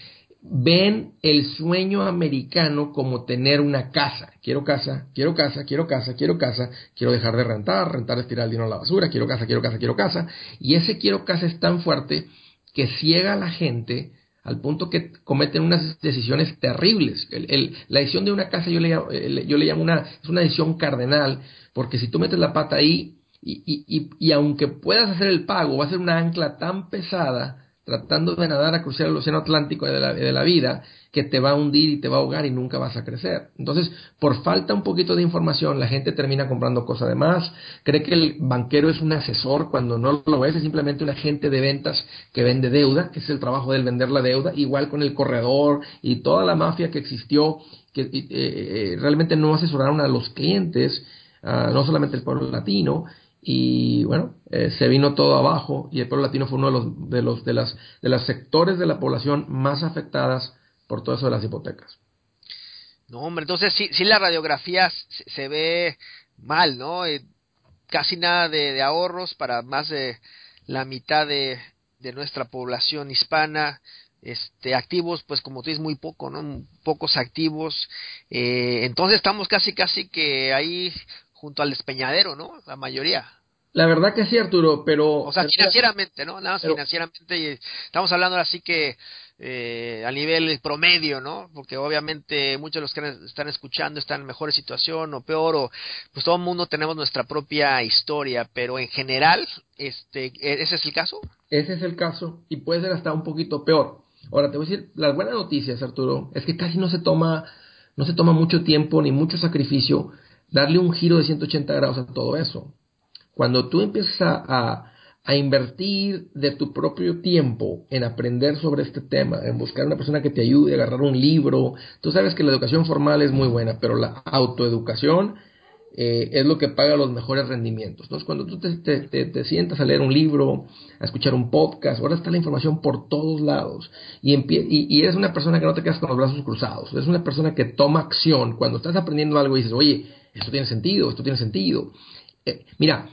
[SPEAKER 3] ven el sueño americano como tener una casa. Quiero casa, quiero casa, quiero casa, quiero casa, quiero dejar de rentar, rentar es tirar el dinero a la basura, quiero casa, quiero casa, quiero casa. Y ese quiero casa es tan fuerte que ciega a la gente al punto que cometen unas decisiones terribles. la decisión de una casa yo le, yo le llamo una, es una decisión cardenal, porque si tú metes la pata ahí y, y, y, aunque puedas hacer el pago, va a ser una ancla tan pesada tratando de nadar a cruzar el océano Atlántico de la, de la vida, que te va a hundir y te va a ahogar y nunca vas a crecer. Entonces, por falta un poquito de información, la gente termina comprando cosas de más, cree que el banquero es un asesor cuando no lo es, es simplemente un agente de ventas que vende deuda, que es el trabajo del vender la deuda, igual con el corredor y toda la mafia que existió, que eh, eh, realmente no asesoraron a los clientes, no solamente el pueblo latino, y bueno, eh, se vino todo abajo y el pueblo latino fue uno de los de los de las de los sectores de la población más afectadas por todo eso de las hipotecas.
[SPEAKER 1] No, hombre, entonces sí, sí la radiografía se, ve mal, ¿no? Eh, casi nada de, ahorros para más de la mitad de, de nuestra población hispana, este activos pues como tú dices muy poco no pocos activos eh, entonces estamos casi casi que ahí junto al despeñadero, ¿no? La mayoría.
[SPEAKER 3] La verdad que sí, Arturo, pero...
[SPEAKER 1] O sea, financieramente, ¿no? Nada más financieramente. Y estamos hablando así que eh, a nivel promedio, ¿no? Porque obviamente muchos de los que están escuchando están en mejor situación o peor, o pues todo el mundo tenemos nuestra propia historia, pero en general, este, ¿e-, ¿ese es el caso?
[SPEAKER 3] Ese es el caso y puede ser hasta un poquito peor. Ahora te voy a decir, las buenas noticias, Arturo, es que casi no se toma, no se toma mucho tiempo ni mucho sacrificio darle un giro de 180 grados a todo eso. Cuando tú empiezas a, invertir de tu propio tiempo en aprender sobre este tema, en buscar una persona que te ayude, a agarrar un libro, tú sabes que la educación formal es muy buena, pero la autoeducación eh, es lo que paga los mejores rendimientos. Entonces, cuando tú te, sientas a leer un libro, a escuchar un podcast, ahora está la información por todos lados y, y, eres una persona que no te quedas con los brazos cruzados, eres una persona que toma acción. Cuando estás aprendiendo algo y dices, oye, esto tiene sentido, esto tiene sentido. Eh, mira,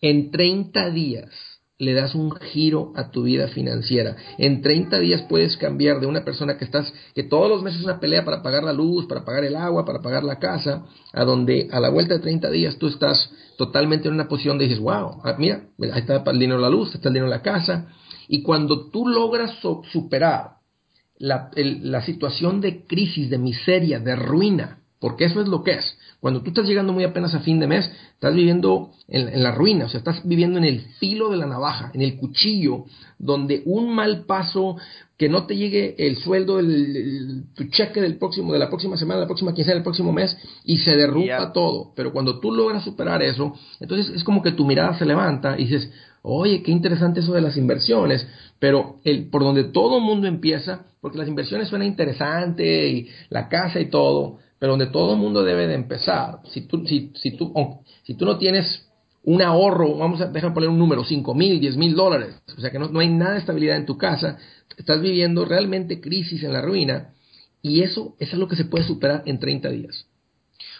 [SPEAKER 3] en 30 días le das un giro a tu vida financiera. En 30 días puedes cambiar de una persona que estás, que todos los meses es una pelea para pagar la luz, para pagar el agua, para pagar la casa, a donde a la vuelta de 30 días tú estás totalmente en una posición de dices, wow, ah, mira, ahí está el dinero la luz, está el dinero la casa. Y cuando tú logras superar la, la situación de crisis, de miseria, de ruina, porque eso es lo que es. Cuando tú estás llegando muy apenas a fin de mes, estás viviendo en, la ruina, o sea, estás viviendo en el filo de la navaja, en el cuchillo, donde un mal paso, que no te llegue el sueldo, el, tu cheque del próximo, de la próxima semana, la próxima quincena, del próximo mes, y se derrumba todo. Pero cuando tú logras superar eso, entonces es como que tu mirada se levanta y dices, oye, qué interesante eso de las inversiones, pero el, por donde todo el mundo empieza, porque las inversiones suena interesante y la casa y todo, pero donde todo el mundo debe de empezar. Si tú, si, si tú, si tú no tienes un ahorro, vamos a dejar poner un número, 5 mil, 10 mil dólares, o sea que no, no, hay nada de estabilidad en tu casa, estás viviendo realmente crisis en la ruina y eso, es algo que se puede superar en 30 días.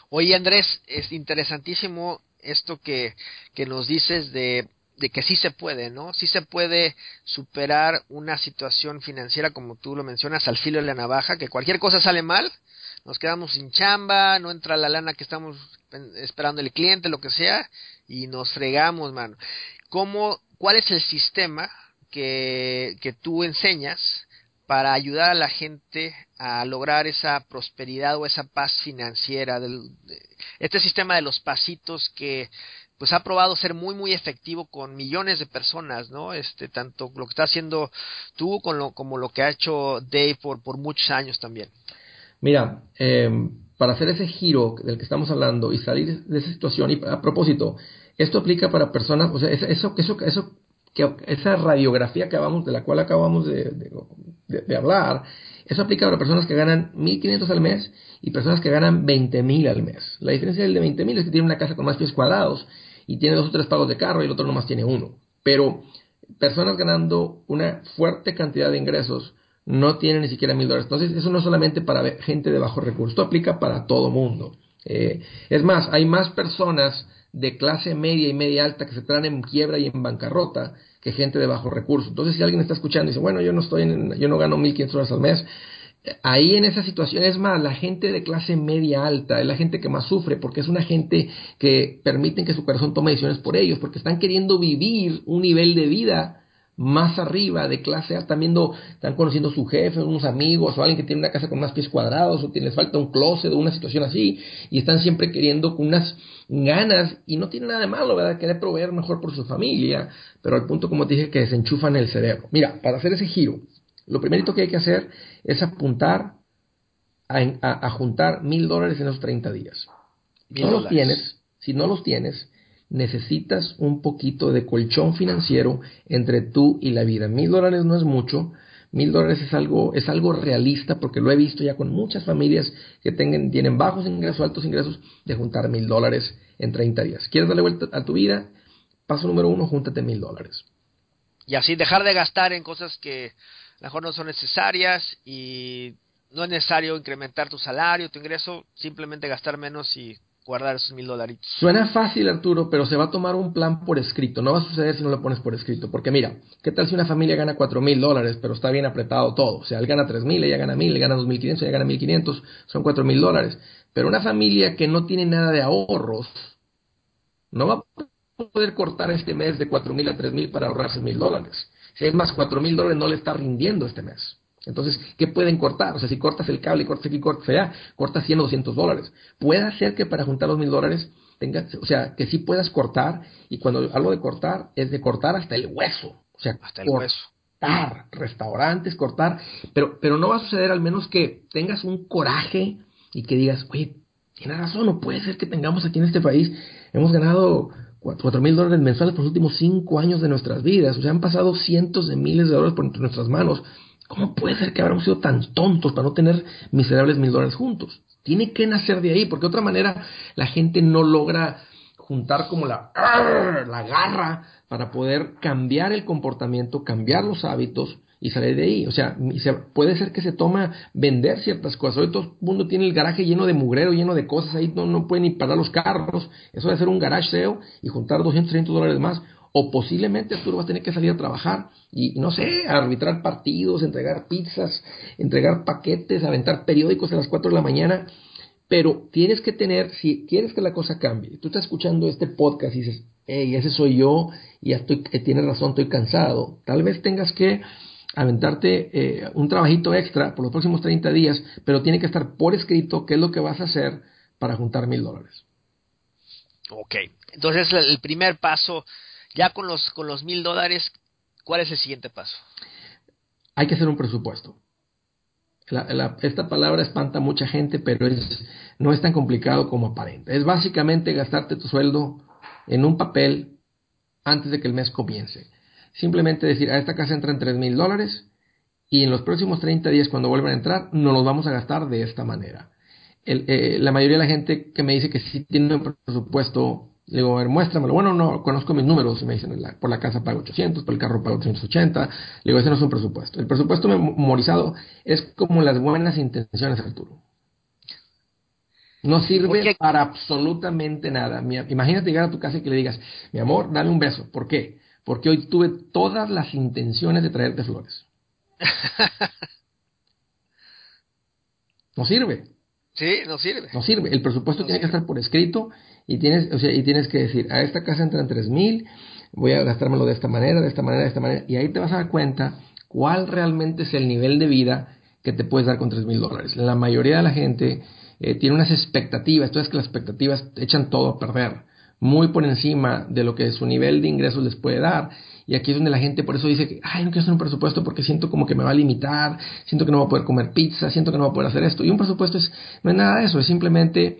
[SPEAKER 1] Oye Andrés, es interesantísimo esto que, que nos dices de, de que sí se puede, ¿no? Sí se puede superar una situación financiera como tú lo mencionas al filo de la navaja, que cualquier cosa sale mal, nos quedamos sin chamba, no entra la lana que estamos esperando el cliente, lo que sea, y nos fregamos, mano. ¿Cómo, ¿Cuál es el sistema que, que tú enseñas para ayudar a la gente a lograr esa prosperidad o esa paz financiera? Del, este sistema de los pasitos que pues ha probado ser muy muy efectivo con millones de personas, ¿no? Este tanto lo que está haciendo tú como lo que ha hecho Dave por, por muchos años también.
[SPEAKER 3] Mira, em, para hacer ese giro del que estamos hablando y salir de esa situación, y a propósito, esto aplica para personas, o sea, eso, eso, eso, que, esa radiografía que acabamos, de la cual acabamos de, de, hablar, eso aplica para personas que ganan 1.500 al mes y personas que ganan 20.000 al mes. La diferencia del de 20.000 es que tiene una casa con más pies cuadrados y tiene dos o tres pagos de carro y el otro nomás tiene uno. Pero personas ganando una fuerte cantidad de ingresos no tiene ni siquiera mil dólares. Entonces, eso no es solamente para gente de bajo recurso, esto aplica para todo mundo. Eh, es más, hay más personas de clase media y media alta que se traen en quiebra y en bancarrota que gente de bajo recurso. Entonces, si alguien está escuchando y dice, bueno, yo no estoy en, yo no gano 1.500 dólares al mes, ahí en esa situación es más, la gente de clase media alta es la gente que más sufre porque es una gente que permiten que su corazón tome decisiones por ellos, porque están queriendo vivir un nivel de vida más arriba de clase A, están viendo, están conociendo a su jefe, unos amigos o alguien que tiene una casa con más pies cuadrados o les falta un closet o una situación así y están siempre queriendo con unas ganas y no tiene nada de malo, ¿verdad? Querer proveer mejor por su familia, pero al punto como te dije que desenchufan el cerebro. Mira, para hacer ese giro, lo primerito que hay que hacer es apuntar a, juntar mil dólares en esos 30 días. Si no los tienes, si no los tienes, necesitas un poquito de colchón financiero entre tú y la vida. Mil dólares no es mucho, mil dólares es algo, es algo realista porque lo he visto ya con muchas familias que tengan, tienen bajos ingresos, altos ingresos, de juntar mil dólares en 30 días. ¿Quieres darle vuelta a tu vida? Paso número uno, júntate mil dólares.
[SPEAKER 1] Y así dejar de gastar en cosas que a lo mejor no son necesarias y no es necesario incrementar tu salario, tu ingreso, simplemente gastar menos y guardar esos mil dolaritos.
[SPEAKER 3] Suena fácil, Arturo, pero se va a tomar un plan por escrito. No va a suceder si no lo pones por escrito. Porque mira, ¿qué tal si una familia gana cuatro mil dólares, pero está bien apretado todo? O sea, él gana tres mil, ella gana mil, gana dos mil quinientos, ella gana mil quinientos, son cuatro mil dólares. Pero una familia que no tiene nada de ahorros, no va a poder cortar este mes de cuatro mil a tres mil para ahorrarse mil dólares. Si es más, cuatro mil dólares no le está rindiendo este mes. Entonces, ¿qué pueden cortar? O sea, si cortas el cable, cortas aquí, cortas allá, cortas 100 o 200 dólares. Puede ser que para juntar los mil dólares tengas, o sea, que sí puedas cortar, y cuando hablo de cortar, es de cortar hasta el hueso. O sea,
[SPEAKER 1] hasta el hueso.
[SPEAKER 3] Cortar, restaurantes, cortar, pero, pero no va a suceder al menos que tengas un coraje y que digas, oye, tiene razón, no puede ser que tengamos aquí en este país, hemos ganado cuatro mil dólares mensuales por los últimos cinco años de nuestras vidas, o sea, han pasado cientos de miles de dólares por nuestras manos ¿Cómo puede ser que habramos sido tan tontos para no tener miserables mil dólares juntos? Tiene que nacer de ahí, porque de otra manera la gente no logra juntar como la, la garra para poder cambiar el comportamiento, cambiar los hábitos y salir de ahí. O sea, puede ser que se toma vender ciertas cosas. Hoy todo el mundo tiene el garaje lleno de mugrero, lleno de cosas, ahí no, no pueden ni parar los carros. Eso de hacer un garage y juntar 200, 300 dólares más o posiblemente tú vas a tener que salir a trabajar y, no sé, arbitrar partidos, entregar pizzas, entregar paquetes, aventar periódicos a las 4 de la mañana, pero tienes que tener, si quieres que la cosa cambie, tú estás escuchando este podcast y dices, hey, ese soy yo y ya estoy, eh, tienes razón, estoy cansado, tal vez tengas que aventarte eh, un trabajito extra por los próximos 30 días, pero tiene que estar por escrito qué es lo que vas a hacer para juntar mil dólares.
[SPEAKER 1] Ok, entonces el primer paso ya con los, con los mil dólares, ¿cuál es el siguiente paso?
[SPEAKER 3] Hay que hacer un presupuesto. esta palabra espanta a mucha gente, pero es, no es tan complicado como aparenta. Es básicamente gastarte tu sueldo en un papel antes de que el mes comience. Simplemente decir, a esta casa entran tres mil dólares y en los próximos 30 días cuando vuelvan a entrar nos los vamos a gastar de esta manera. Eh, la mayoría de la gente que me dice que sí tiene un presupuesto le digo, a ver, muéstramelo. Bueno, no, conozco mis números. Me dicen, por la casa pago 800, por el carro pago 380. Le digo, ese no es un presupuesto. El presupuesto memorizado es como las buenas intenciones, Arturo. No sirve para absolutamente nada. Imagínate llegar a tu casa y que le digas, mi amor, dame un beso. ¿Por qué? Porque hoy tuve todas las intenciones de traerte flores. no sirve.
[SPEAKER 1] Sí, no sirve.
[SPEAKER 3] No sirve. El presupuesto tiene que estar por escrito y tienes, o sea, y tienes que decir, a esta casa entran tres mil, voy a gastármelo de esta manera, de esta manera, de esta manera, y ahí te vas a dar cuenta cuál realmente es el nivel de vida que te puedes dar con tres mil dólares. La mayoría de la gente eh, tiene unas expectativas, tú que las expectativas echan todo a perder, muy por encima de lo que su nivel de ingresos les puede dar. Y aquí es donde la gente por eso dice que, ay, no quiero hacer un presupuesto porque siento como que me va a limitar, siento que no voy a poder comer pizza, siento que no voy a poder hacer esto. Y un presupuesto es, no es nada de eso, es simplemente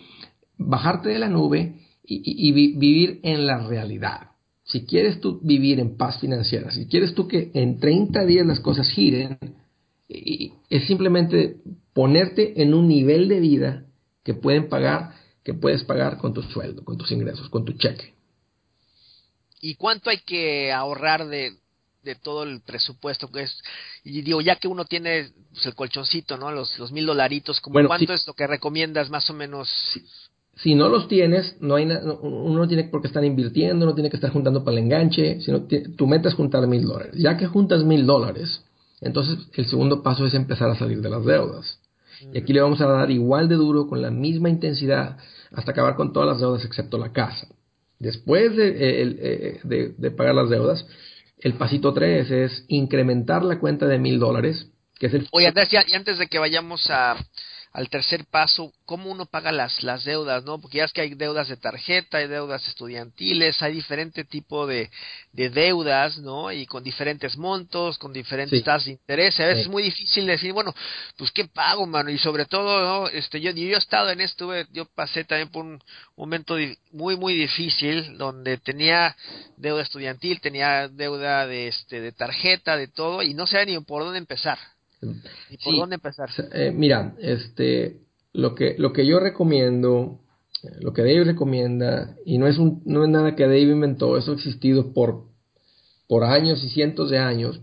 [SPEAKER 3] bajarte de la nube y, vivir en la realidad. Si quieres tú vivir en paz financiera, si quieres tú que en 30 días las cosas giren, es simplemente ponerte en un nivel de vida que pueden pagar, que puedes pagar con tu sueldo, con tus ingresos, con tu cheque.
[SPEAKER 1] ¿Y cuánto hay que ahorrar de, de todo el presupuesto que es? Y digo, ya que uno tiene pues, el colchoncito, ¿no? Los, los mil dolaritos, como ¿cuánto es lo que recomiendas más o menos?
[SPEAKER 3] Si no los tienes, no hay uno no tiene por qué estar invirtiendo, no tiene que estar juntando para el enganche, sino tu meta es juntar mil dólares. Ya que juntas mil dólares, entonces el segundo paso es empezar a salir de las deudas. Y aquí le vamos a dar igual de duro, con la misma intensidad, hasta acabar con todas las deudas excepto la casa. Después de, eh, eh, de pagar las deudas, El pasito 3 es incrementar la cuenta de mil dólares, que es el...
[SPEAKER 1] Oye, y antes de que vayamos a, al tercer paso, cómo uno paga las, las deudas, ¿no? Porque ya es que hay deudas de tarjeta, hay deudas estudiantiles, hay diferente tipo de, de deudas, ¿no? Y con diferentes montos, con diferentes tasas de interés. A veces es muy difícil decir, bueno, pues qué pago, mano. Y sobre todo, ¿no? Este, yo, yo he estado en esto, yo pasé también por un momento muy, muy difícil donde tenía deuda estudiantil, tenía deuda de, este, de tarjeta, de todo, y no sabía ni por dónde empezar. ¿Y por dónde empezar?
[SPEAKER 3] Eh, mira, este, lo que, lo que yo recomiendo, lo que Dave recomienda, y no es, un, no es nada que Dave inventó, eso ha existido por, por años y cientos de años.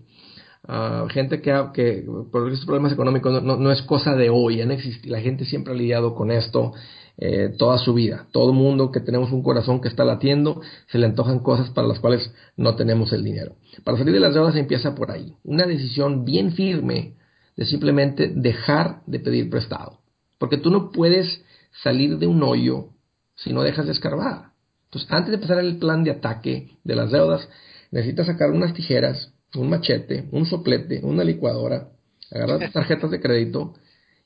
[SPEAKER 3] Uh, gente que, que por estos problemas económicos no, no, es cosa de hoy, la gente siempre ha lidiado con esto eh, toda su vida. Todo mundo que tenemos un corazón que está latiendo, se le antojan cosas para las cuales no tenemos el dinero. Para salir de las deudas empieza por ahí. Una decisión bien firme de simplemente dejar de pedir prestado. Porque tú no puedes salir de un hoyo si no dejas de escarbar. Entonces, antes de empezar el plan de ataque de las deudas, necesitas sacar unas tijeras, un machete, un soplete, una licuadora, agarrar tus tarjetas de crédito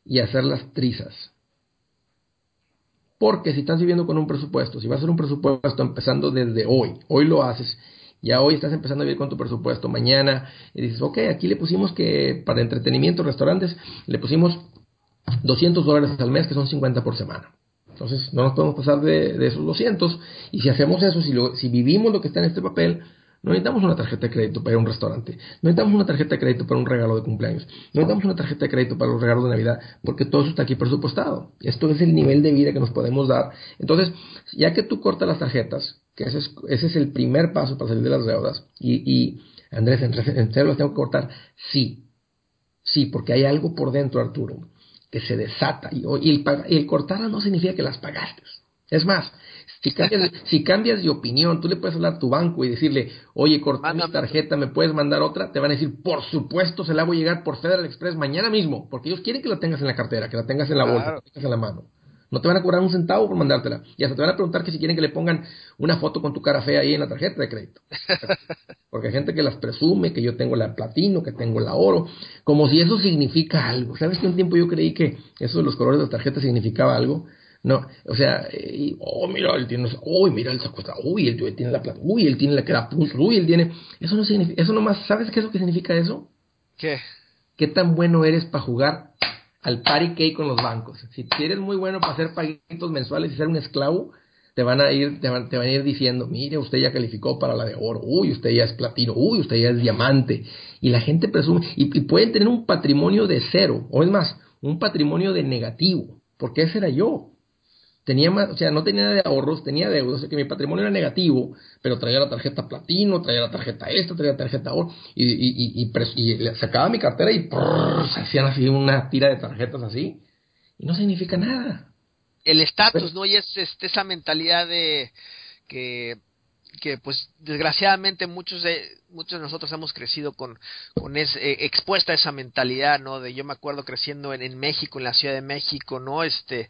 [SPEAKER 3] y hacer las trizas. Porque si estás viviendo con un presupuesto, si vas a hacer un presupuesto empezando desde hoy, hoy lo haces ya hoy estás empezando a vivir con tu presupuesto. Mañana y dices, ok, aquí le pusimos que para entretenimiento, restaurantes, le pusimos 200 dólares al mes, que son 50 por semana. Entonces, no nos podemos pasar de, esos 200. Y si hacemos eso, si, si vivimos lo que está en este papel, no necesitamos una tarjeta de crédito para ir a un restaurante. No necesitamos una tarjeta de crédito para un regalo de cumpleaños. No necesitamos una tarjeta de crédito para los regalos de Navidad, porque todo eso está aquí presupuestado. Esto es el nivel de vida que nos podemos dar. Entonces, ya que tú cortas las tarjetas, que ese es, ese es el primer paso para salir de las deudas. Y, y Andrés, ¿en, serio las tengo que cortar? Sí, sí, porque hay algo por dentro, Arturo, que se desata. Y, y, el, y el cortarlas no significa que las pagaste. Es más, si cambias, si cambias de opinión, tú le puedes hablar a tu banco y decirle, oye, corté mi tarjeta, ¿me puedes mandar otra? Te van a decir, por supuesto, se la voy a llegar por Federal Express mañana mismo, porque ellos quieren que la tengas en la cartera, que la tengas en la bolsa, que la tengas en la mano. No te van a cobrar un centavo por mandártela. Y hasta te van a preguntar que si quieren que le pongan una foto con tu cara fea ahí en la tarjeta de crédito. Porque hay gente que las presume, que yo tengo la platino, que tengo la oro, como si eso significa algo. ¿Sabes que un tiempo yo creí que eso de los colores de las tarjetas significaba algo? No, o sea, y, oh, mira, él tiene, uy, mira, él se acuesta, uy, él, tiene la plata, uy, él tiene la que da puntos, uy, él tiene, eso no significa, eso nomás, ¿sabes qué es lo que significa eso?
[SPEAKER 1] ¿Qué?
[SPEAKER 3] ¿Qué tan bueno eres para jugar al party cake con los bancos. Si eres muy bueno para hacer paguitos mensuales y ser un esclavo, te van a ir, te van, a ir diciendo, mire, usted ya calificó para la de oro, uy, usted ya es platino, uy, usted ya es diamante. Y la gente presume, y, y pueden tener un patrimonio de cero, o es más, un patrimonio de negativo, porque ese era yo tenía más, o sea, no tenía de ahorros, tenía deudas, o sea que mi patrimonio era negativo, pero traía la tarjeta platino, traía la tarjeta esta, traía la tarjeta oro, y, y, y, y sacaba mi cartera y se hacían así una tira de tarjetas así, y no significa nada.
[SPEAKER 1] El estatus, ¿no? Y es este, esa mentalidad de que que pues desgraciadamente muchos de muchos de nosotros hemos crecido con con es, eh, expuesta a esa mentalidad no de yo me acuerdo creciendo en, en, México en la Ciudad de México no este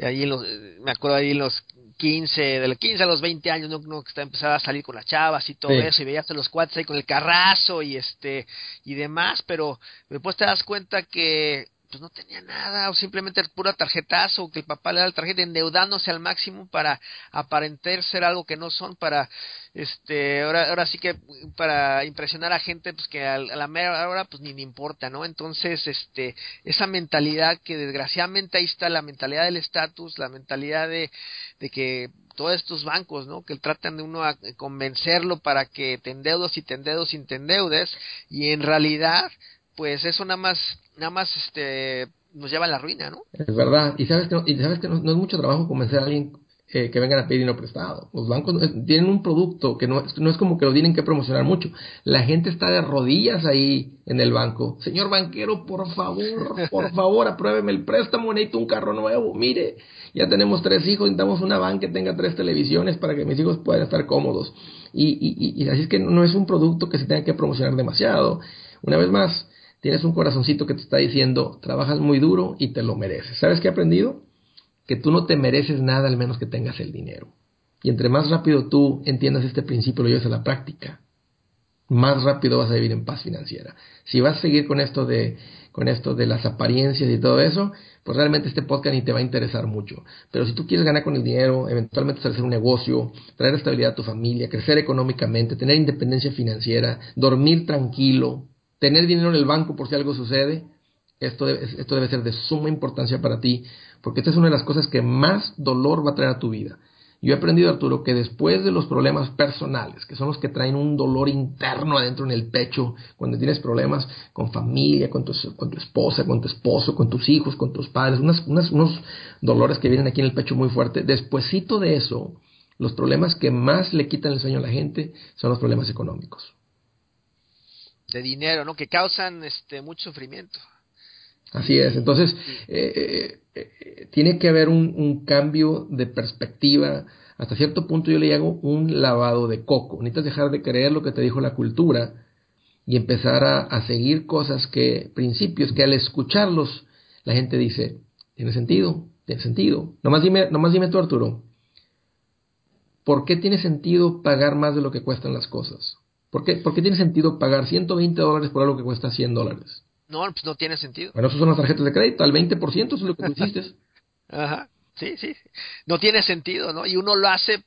[SPEAKER 1] ahí en los, me acuerdo ahí en los 15 de los 15 a los 20 años no, no que empezaba a salir con las chavas y todo eso y veías a los cuates ahí con el carrazo y este y demás pero después te das cuenta que pues no tenía nada, o simplemente pura tarjetazo, que el papá le da la tarjeta endeudándose al máximo para aparentar ser algo que no son, para este, ahora, ahora sí que para impresionar a gente pues que a, la mera hora pues ni le importa, ¿no? Entonces, este, esa mentalidad que desgraciadamente ahí está la mentalidad del estatus, la mentalidad de, de que todos estos bancos, ¿no? Que tratan de uno a convencerlo para que te endeudos y te endeudos y te endeudes, y en realidad, pues eso nada más nada más este nos lleva a la ruina, ¿no?
[SPEAKER 3] Es verdad. Y sabes que, y sabes que no, es mucho trabajo convencer a alguien eh, que vengan a pedir dinero prestado. Los bancos tienen un producto que no, no es como que lo tienen que promocionar mucho. La gente está de rodillas ahí en el banco. Señor banquero, por favor, por favor, apruébeme el préstamo, necesito un carro nuevo. Mire, ya tenemos tres hijos, necesitamos una banca que tenga tres televisiones para que mis hijos puedan estar cómodos. Y, y, y así es que no es un producto que se tenga que promocionar demasiado. Una vez más, Tienes un corazoncito que te está diciendo, trabajas muy duro y te lo mereces. ¿Sabes qué he aprendido? Que tú no te mereces nada al menos que tengas el dinero. Y entre más rápido tú entiendas este principio, lo lleves a la práctica, más rápido vas a vivir en paz financiera. Si vas a seguir con esto de con esto de las apariencias y todo eso, pues realmente este podcast ni te va a interesar mucho. Pero si tú quieres ganar con el dinero, eventualmente hacer un negocio, traer estabilidad a tu familia, crecer económicamente, tener independencia financiera, dormir tranquilo, tener dinero en el banco por si algo sucede, esto esto debe ser de suma importancia para ti, porque esta es una de las cosas que más dolor va a traer a tu vida. Yo he aprendido, Arturo, que después de los problemas personales, que son los que traen un dolor interno adentro en el pecho, cuando tienes problemas con familia, con tu, con tu esposa, con tu esposo, con tus hijos, con tus padres, unos dolores que vienen aquí en el pecho muy fuerte, despuesito de eso, los problemas que más le quitan el sueño a la gente son los problemas económicos.
[SPEAKER 4] De dinero, ¿no? Que causan este mucho sufrimiento.
[SPEAKER 3] Así es, entonces eh, eh, eh, tiene que haber un, cambio de perspectiva. Hasta cierto punto yo le hago un lavado de coco. Necesitas dejar de creer lo que te dijo la cultura y empezar a, seguir cosas que, principios que al escucharlos la gente dice, tiene sentido, tiene sentido. Nomás dime, nomás dime tú Arturo, ¿por qué tiene sentido pagar más de lo que cuestan las cosas? ¿Por qué, ¿Por qué tiene sentido pagar 120 dólares por algo que cuesta 100 dólares?
[SPEAKER 4] No, pues no tiene sentido.
[SPEAKER 3] Bueno, eso son las tarjetas de crédito, al 20% eso es lo que tú hiciste.
[SPEAKER 4] Ajá, sí, sí. No tiene sentido, ¿no? Y uno lo hace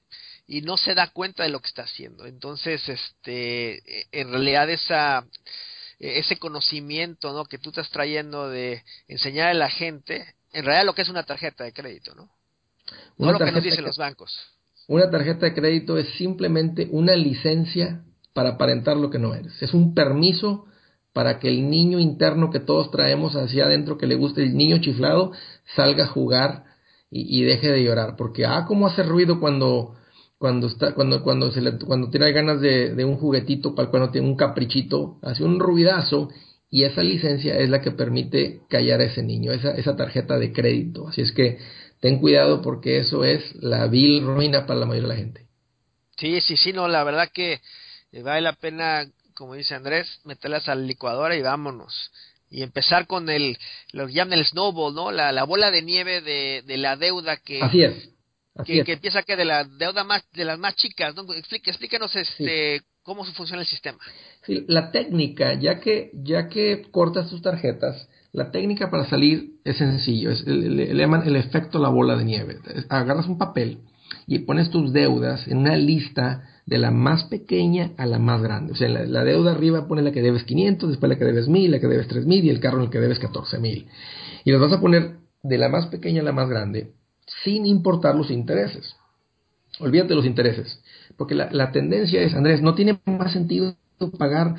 [SPEAKER 4] y no se da cuenta de lo que está haciendo. Entonces, este, en realidad esa, ese conocimiento, ¿no? Que tú estás trayendo de enseñar a la gente, en realidad lo que es una tarjeta de crédito, ¿no? no lo que nos dicen los bancos.
[SPEAKER 3] Una tarjeta de crédito es simplemente una licencia para aparentar lo que no eres. Es un permiso para que el niño interno que todos traemos hacia adentro, que le guste el niño chiflado, salga a jugar y, deje de llorar. Porque, ah, cómo hace ruido cuando, cuando está, cuando, cuando se le, cuando tiene ganas de, un juguetito, cuando tiene un caprichito, hace un ruidazo, y esa licencia es la que permite callar a ese niño, esa, esa tarjeta de crédito. Así es que ten cuidado porque eso es la vil ruina para la mayoría de la gente.
[SPEAKER 4] Sí, sí, sí, no, la verdad que vale la pena como dice Andrés, meterlas a la licuadora y vámonos. Y empezar con el, lo que llaman el snowball, ¿no? La, la bola de nieve de, de la deuda que...
[SPEAKER 3] Así es.
[SPEAKER 4] que, que, empieza que de la deuda más, de las más chicas, ¿no? explíquenos este, cómo funciona el sistema.
[SPEAKER 3] Sí, la técnica, ya que, ya que cortas tus tarjetas, la técnica para salir es sencillo, es, le, le llaman el efecto la bola de nieve. Agarras un papel y pones tus deudas en una lista de la más pequeña a la más grande. O sea, la, la deuda arriba pone la que debes 500, después la que debes 1000, la que debes 3000 y el carro en el que debes 14000. Y los vas a poner de la más pequeña a la más grande sin importar los intereses. Olvídate los intereses. Porque la, tendencia es, Andrés, ¿no tiene más sentido pagar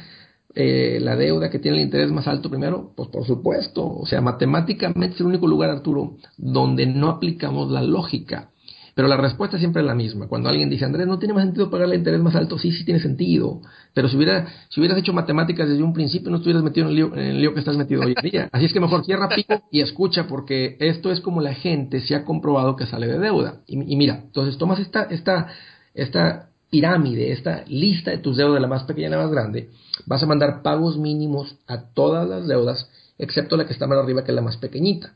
[SPEAKER 3] eh, la deuda que tiene el interés más alto primero? Pues por supuesto. O sea, matemáticamente es el único lugar, Arturo, donde no aplicamos la lógica. Pero la respuesta siempre es la misma. Cuando alguien dice, Andrés, ¿no tiene más sentido pagar el interés más alto? Sí, sí tiene sentido. Pero si, hubiera, si hubieras hecho matemáticas desde un principio, no estuvieras metido en el, lío, en el lío que estás metido hoy en día. Así es que mejor cierra pico y escucha, porque esto es como la gente se ha comprobado que sale de deuda. Y, y mira, entonces tomas esta, esta, esta pirámide, esta lista de tus deudas, de la más pequeña a la más grande, vas a mandar pagos mínimos a todas las deudas, excepto la que está más arriba, que es la más pequeñita.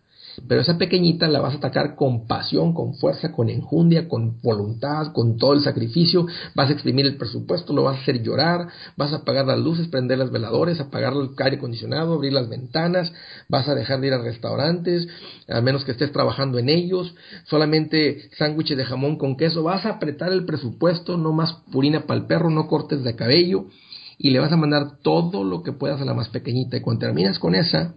[SPEAKER 3] Pero esa pequeñita la vas a atacar con pasión, con fuerza, con enjundia, con voluntad, con todo el sacrificio. Vas a exprimir el presupuesto, lo vas a hacer llorar, vas a apagar las luces, prender las veladores, apagar el aire acondicionado, abrir las ventanas, vas a dejar de ir a restaurantes, a menos que estés trabajando en ellos. Solamente sándwiches de jamón con queso. Vas a apretar el presupuesto, no más purina para el perro, no cortes de cabello. Y le vas a mandar todo lo que puedas a la más pequeñita. Y cuando terminas con esa,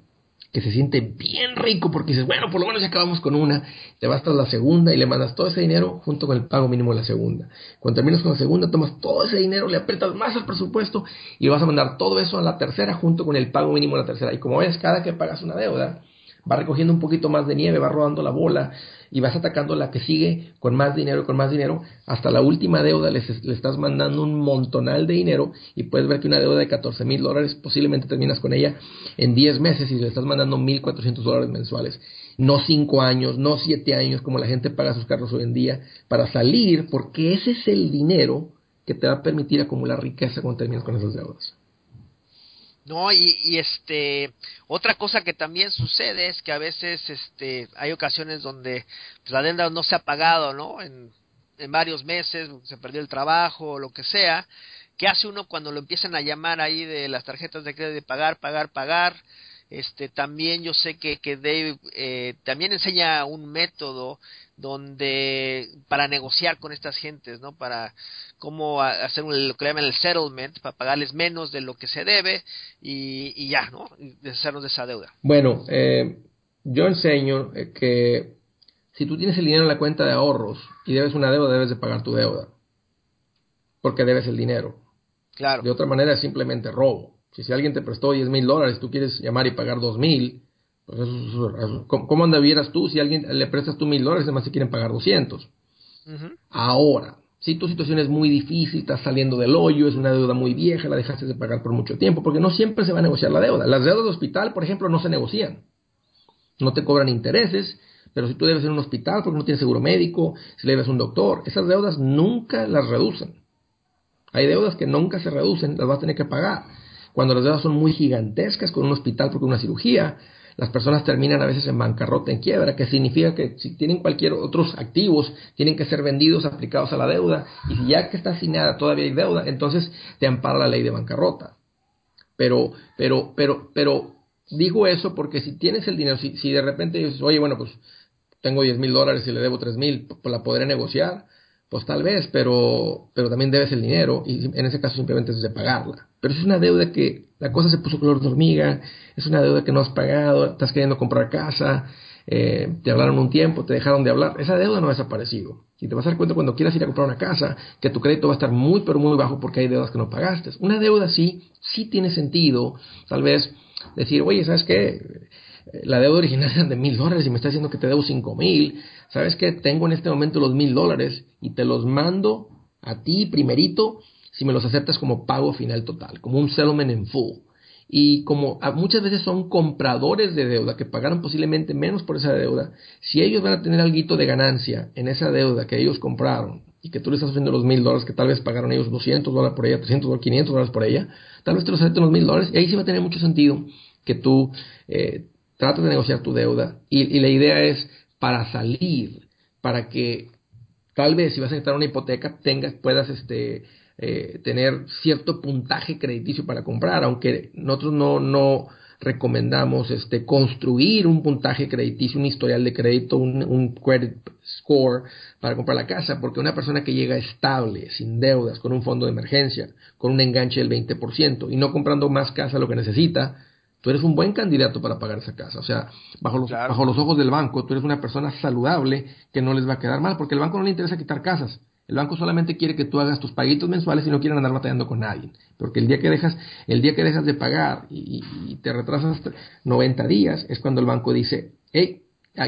[SPEAKER 3] que se siente bien rico porque dices, bueno, por lo menos ya acabamos con una, te vas la segunda y le mandas todo ese dinero junto con el pago mínimo de la segunda. Cuando terminas con la segunda, tomas todo ese dinero, le aprietas más al presupuesto y vas a mandar todo eso a la tercera junto con el pago mínimo de la tercera. Y como ves, cada que pagas una deuda, va recogiendo un poquito más de nieve, va rodando la bola y vas atacando la que sigue con más dinero, con más dinero, hasta la última deuda le, estás mandando un montonal de dinero y puedes ver que una deuda de 14 mil dólares posiblemente terminas con ella en 10 meses y le estás mandando 1.400 dólares mensuales. No 5 años, no 7 años como la gente paga sus carros hoy en día para salir porque ese es el dinero que te va a permitir acumular riqueza cuando terminas con esas deudas.
[SPEAKER 4] No, y, este, otra cosa que también sucede es que a veces, este, hay ocasiones donde pues, la deuda no se ha pagado, ¿no? En en varios meses, se perdió el trabajo, o lo que sea. ¿Qué hace uno cuando lo empiezan a llamar ahí de las tarjetas de crédito de pagar, pagar, pagar? Este, también yo sé que, que Dave eh, también enseña un método donde para negociar con estas gentes, ¿no? Para cómo hacer lo que llaman el settlement, para pagarles menos de lo que se debe y, y ya, ¿no? deshacernos de esa deuda.
[SPEAKER 3] Bueno, eh, yo enseño eh, que si tú tienes el dinero en la cuenta de ahorros y debes una deuda, debes de pagar tu deuda, porque debes el dinero.
[SPEAKER 4] Claro.
[SPEAKER 3] De otra manera es simplemente robo. Si, si alguien te prestó 10 mil dólares, tú quieres llamar y pagar 2 mil, pues eso, ¿cómo andavieras tú si alguien le prestas tú mil dólares y además se quieren pagar 200? Ahora, si tu situación es muy difícil, estás saliendo del hoyo, es una deuda muy vieja, la dejaste de pagar por mucho tiempo, porque no siempre se va a negociar la deuda. Las deudas de hospital, por ejemplo, no se negocian. No te cobran intereses, pero si tú debes en un hospital porque no tienes seguro médico, si le debes a un doctor, esas deudas nunca las reducen. Hay deudas que nunca se reducen, las vas a tener que pagar. Cuando las deudas son muy gigantescas con un hospital porque una cirugía, las personas terminan a veces en bancarrota, en quiebra, que significa que si tienen cualquier otros activos, tienen que ser vendidos, aplicados a la deuda, y si ya que está asignada todavía hay deuda, entonces te ampara la ley de bancarrota. Pero, pero, pero, pero, digo eso porque si tienes el dinero, si, si de repente dices, oye, bueno, pues tengo 10 mil dólares y le debo 3 mil, pues la podré negociar, pues tal vez, pero, pero también debes el dinero y en ese caso simplemente es de pagarla. Pero es una deuda que la cosa se puso color de hormiga, es una deuda que no has pagado, estás queriendo comprar casa, eh, te hablaron un tiempo, te dejaron de hablar, esa deuda no ha desaparecido. Y te vas a dar cuenta cuando quieras ir a comprar una casa que tu crédito va a estar muy pero muy bajo porque hay deudas que no pagaste. Una deuda sí, sí tiene sentido, tal vez decir, oye, ¿sabes qué? La deuda original era de mil dólares y me está diciendo que te debo cinco mil. ¿Sabes qué? Tengo en este momento los mil dólares y te los mando a ti primerito si me los aceptas como pago final total, como un settlement en full. Y como muchas veces son compradores de deuda que pagaron posiblemente menos por esa deuda, si ellos van a tener algo de ganancia en esa deuda que ellos compraron y que tú le estás haciendo los mil dólares que tal vez pagaron ellos 200 dólares por ella, 300 dólares, 500 dólares por ella, tal vez te los acepten los mil dólares y ahí sí va a tener mucho sentido que tú eh, trates de negociar tu deuda y, y la idea es para salir, para que tal vez si vas a necesitar una hipoteca tengas, puedas este, eh, tener cierto puntaje crediticio para comprar, aunque nosotros no, no recomendamos este, construir un puntaje crediticio, un historial de crédito, un, un credit score para comprar la casa, porque una persona que llega estable, sin deudas, con un fondo de emergencia, con un enganche del 20% y no comprando más casa lo que necesita, tú eres un buen candidato para pagar esa casa. O sea, bajo los, bajo los ojos del banco, tú eres una persona saludable que no les va a quedar mal, porque al banco no le interesa quitar casas. El banco solamente quiere que tú hagas tus paguitos mensuales y no quieren andar batallando con nadie. Porque el día que dejas, el día que dejas de pagar y, te retrasas 90 días, es cuando el banco dice, hey,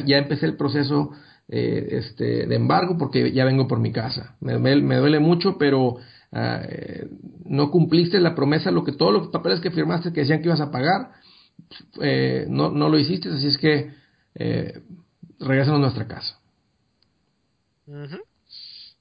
[SPEAKER 3] ya empecé el proceso eh, este, de embargo porque ya vengo por mi casa. Me, duele mucho, pero eh, no cumpliste la promesa, lo que todos los papeles que firmaste que decían que ibas a pagar, eh, no, no lo hiciste, así es que eh, regresanos a nuestra casa.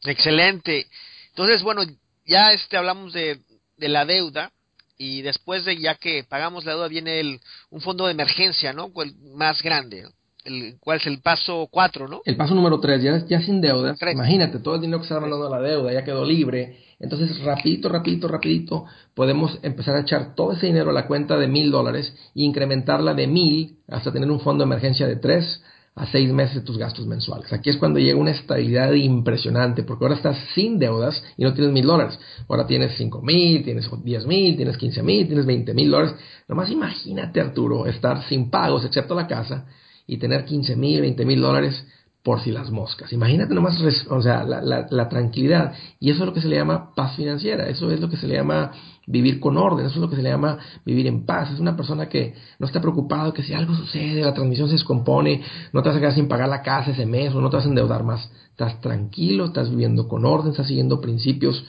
[SPEAKER 4] Excelente. Entonces, bueno, ya este hablamos de, de la deuda y después de ya que pagamos la deuda viene el, un fondo de emergencia, ¿no? El más grande. El, ¿Cuál es el paso 4, no?
[SPEAKER 3] El paso número 3, ya, ya sin deuda. Imagínate, todo el dinero que se ha mandado a la deuda ya quedó libre. Entonces, rapidito, rapidito, rapidito, podemos empezar a echar todo ese dinero a la cuenta de mil dólares e incrementarla de mil hasta tener un fondo de emergencia de tres a seis meses de tus gastos mensuales. Aquí es cuando llega una estabilidad impresionante, porque ahora estás sin deudas y no tienes mil dólares. Ahora tienes cinco mil, tienes diez mil, tienes quince mil, tienes veinte mil dólares. Nomás imagínate, Arturo, estar sin pagos, excepto la casa, y tener quince mil, veinte mil dólares por si las moscas. Imagínate nomás, o sea, la, tranquilidad. Y eso es lo que se le llama paz financiera, eso es lo que se le llama vivir con orden, eso es lo que se le llama vivir en paz. Es una persona que no está preocupado que si algo sucede, la transmisión se descompone, no te vas a quedar sin pagar la casa ese mes o no te vas a endeudar más. Estás tranquilo, estás viviendo con orden, estás siguiendo principios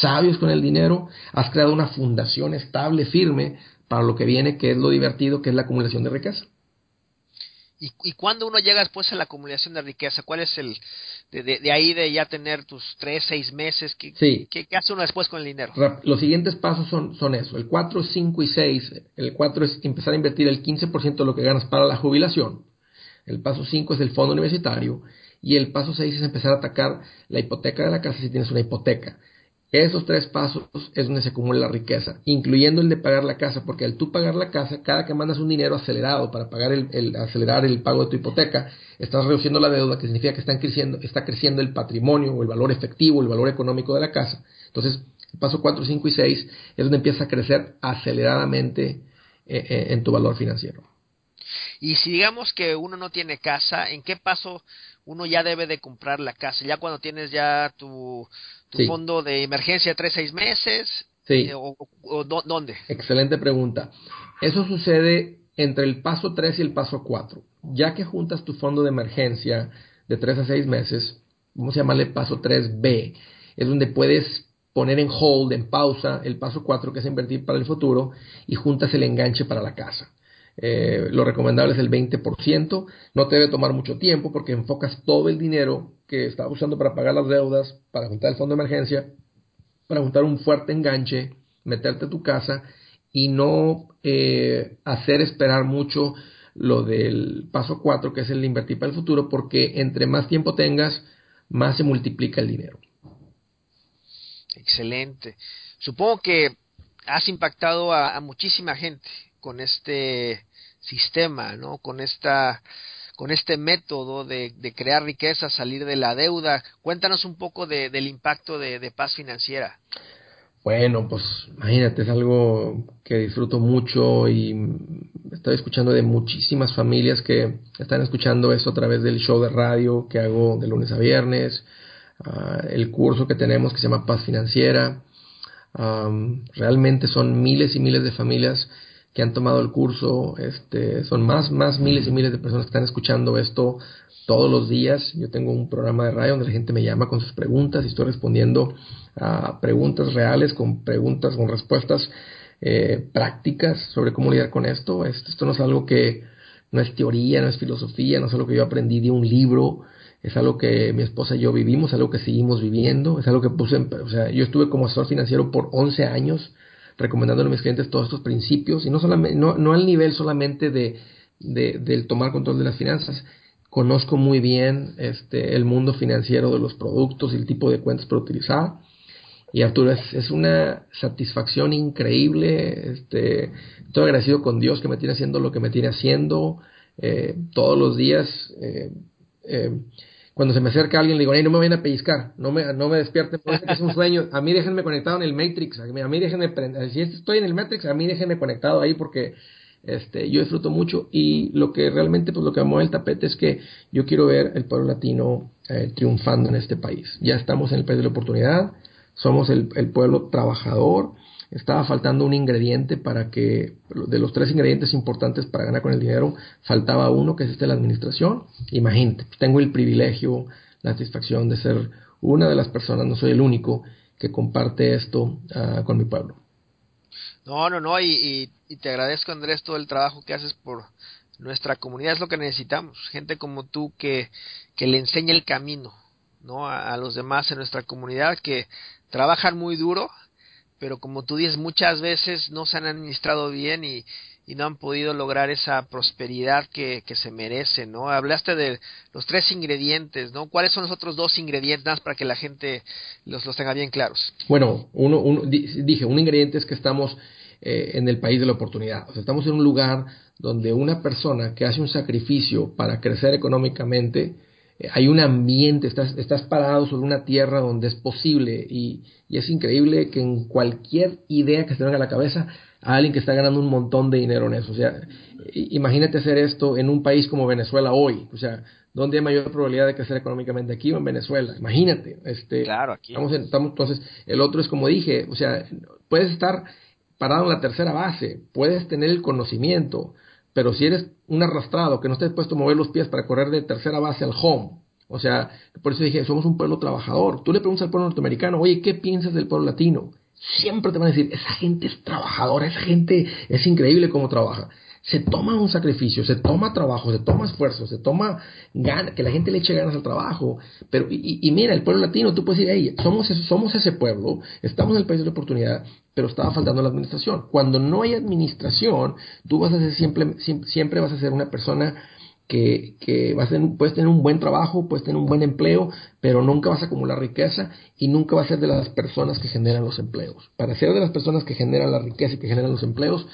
[SPEAKER 3] sabios con el dinero, has creado una fundación estable, firme para lo que viene, que es lo divertido, que es la acumulación de riqueza.
[SPEAKER 4] ¿Y, y cuándo uno llega después a la acumulación de riqueza? ¿Cuál es el, de, de, ahí de ya tener tus tres, seis meses? ¿qué, ¿qué, hace uno después con el dinero?
[SPEAKER 3] Los siguientes pasos son, son eso. El 4, 5 y 6. El 4 es empezar a invertir el 15% de lo que ganas para la jubilación. El paso 5 es el fondo universitario. y el paso 6 es empezar a atacar la hipoteca de la casa si tienes una hipoteca. Esos tres pasos es donde se acumula la riqueza, incluyendo el de pagar la casa, porque al tú pagar la casa, cada que mandas un dinero acelerado para pagar el, acelerar el pago de tu hipoteca, estás reduciendo la deuda, que significa que están creciendo, está creciendo el patrimonio o el valor efectivo, el valor económico de la casa. Entonces, el paso 4, 5 y 6 es donde empieza a crecer aceleradamente eh, eh, en tu valor financiero.
[SPEAKER 1] Y si digamos que uno no tiene casa, ¿en qué paso uno ya debe de comprar la casa? Ya cuando tienes ya tu, fondo de emergencia tres, seis meses.
[SPEAKER 3] Sí.
[SPEAKER 1] Eh, o, dónde?
[SPEAKER 3] Excelente pregunta. Eso sucede entre el paso 3 y el paso 4. Ya que juntas tu fondo de emergencia de 3 a 6 meses, vamos a llamarle paso 3B, es donde puedes poner en hold, en pausa, el paso 4 que es invertir para el futuro y juntas el enganche para la casa. Eh, lo recomendable es el 20%. No te debe tomar mucho tiempo porque enfocas todo el dinero que estás usando para pagar las deudas, para juntar el fondo de emergencia, para juntar un fuerte enganche, meterte a tu casa y no eh, hacer esperar mucho lo del paso 4, que es el invertir para el futuro, porque entre más tiempo tengas, más se multiplica el dinero.
[SPEAKER 1] Excelente. Supongo que has impactado a muchísima gente con este sistema, ¿no? Con esta con este método de, crear riqueza, salir de la deuda. Cuéntanos un poco del impacto de, paz financiera.
[SPEAKER 3] Bueno, pues imagínate, es algo que disfruto mucho y estoy escuchando de muchísimas familias que están escuchando esto a través del show de radio que hago de lunes a viernes, ah, el curso que tenemos que se llama Paz Financiera. realmente son miles y miles de familias que han tomado el curso, este, son más, más miles y miles de personas que están escuchando esto todos los días. Yo tengo un programa de radio donde la gente me llama con sus preguntas y estoy respondiendo a preguntas reales, con preguntas, con respuestas eh, prácticas sobre cómo lidiar con esto. esto. Esto no es algo que no es teoría, no es filosofía, no es algo que yo aprendí de un libro, es algo que mi esposa y yo vivimos, algo que seguimos viviendo, es algo que puse, en, o sea, yo estuve como asesor financiero por 11 años recomendándole a mis clientes todos estos principios y no, solamente, no, al nivel solamente de, del tomar control de las finanzas. Conozco muy bien este, el mundo financiero de los productos y el tipo de cuentas para utilizar. Y Arturo, es, es una satisfacción increíble. Este, estoy agradecido con Dios que me tiene haciendo lo que me tiene haciendo eh, todos los días. Eh, eh, cuando se me acerca alguien le digo, no me vayan a pellizcar, no me, no me despierten, que es un sueño, a mí déjenme conectado en el Matrix, a mí, déjenme, si estoy en el Matrix, a mí déjenme conectado ahí porque este, yo disfruto mucho y lo que realmente, pues lo que me mueve el tapete es que yo quiero ver el pueblo latino eh, triunfando en este país. Ya estamos en el país de la oportunidad, somos el, el pueblo trabajador, estaba faltando un ingrediente para que, de los tres ingredientes importantes para ganar con el dinero, faltaba uno, que es este la administración. Imagínate, tengo el privilegio, la satisfacción de ser una de las personas, no soy el único, que comparte esto ah, con mi pueblo.
[SPEAKER 1] No, no, no, y, y, te agradezco Andrés todo el trabajo que haces por nuestra comunidad, es lo que necesitamos, gente como tú que, que le enseñe el camino, ¿no? a los demás en nuestra comunidad que trabajan muy duro, pero como tú dices, muchas veces no se han administrado bien y, no han podido lograr esa prosperidad que, se merece, ¿no? Hablaste de los tres ingredientes, ¿no? ¿Cuáles son los otros dos ingredientes para que la gente los, los tenga bien claros?
[SPEAKER 3] Bueno, uno, uno dije, un ingrediente es que estamos eh, en el país de la oportunidad, o sea, estamos en un lugar donde una persona que hace un sacrificio para crecer económicamente, hay un ambiente, estás, estás parado sobre una tierra donde es posible y, y, es increíble que en cualquier idea que se venga a la cabeza, hay alguien que está ganando un montón de dinero en eso. O sea, imagínate hacer esto en un país como Venezuela hoy, o sea, ¿dónde hay mayor probabilidad de crecer económicamente aquí o en Venezuela? Imagínate. Este,
[SPEAKER 1] claro, aquí.
[SPEAKER 3] Estamos, estamos, entonces, el otro es como dije, o sea, puedes estar parado en la tercera base, puedes tener el conocimiento, pero si eres un arrastrado que no estés dispuesto a mover los pies para correr de tercera base al home, o sea, por eso dije, somos un pueblo trabajador. Tú le preguntas al pueblo norteamericano, oye, ¿qué piensas del pueblo latino? Siempre te van a decir, esa gente es trabajadora, esa gente es increíble cómo trabaja. Se toma un sacrificio, se toma trabajo, se toma esfuerzo, se toma ganas, que la gente le eche ganas al trabajo. Pero, y, mira, el pueblo latino, tú puedes decir, hey, somos, somos ese pueblo, estamos en el país de la oportunidad, pero estaba faltando la administración. Cuando no hay administración, tú vas a ser siempre, siempre vas a ser una persona que, que vas a puedes tener un buen trabajo, puedes tener un buen empleo, pero nunca vas a acumular riqueza y nunca vas a ser de las personas que generan los empleos. Para ser de las personas que generan la riqueza y que generan los empleos,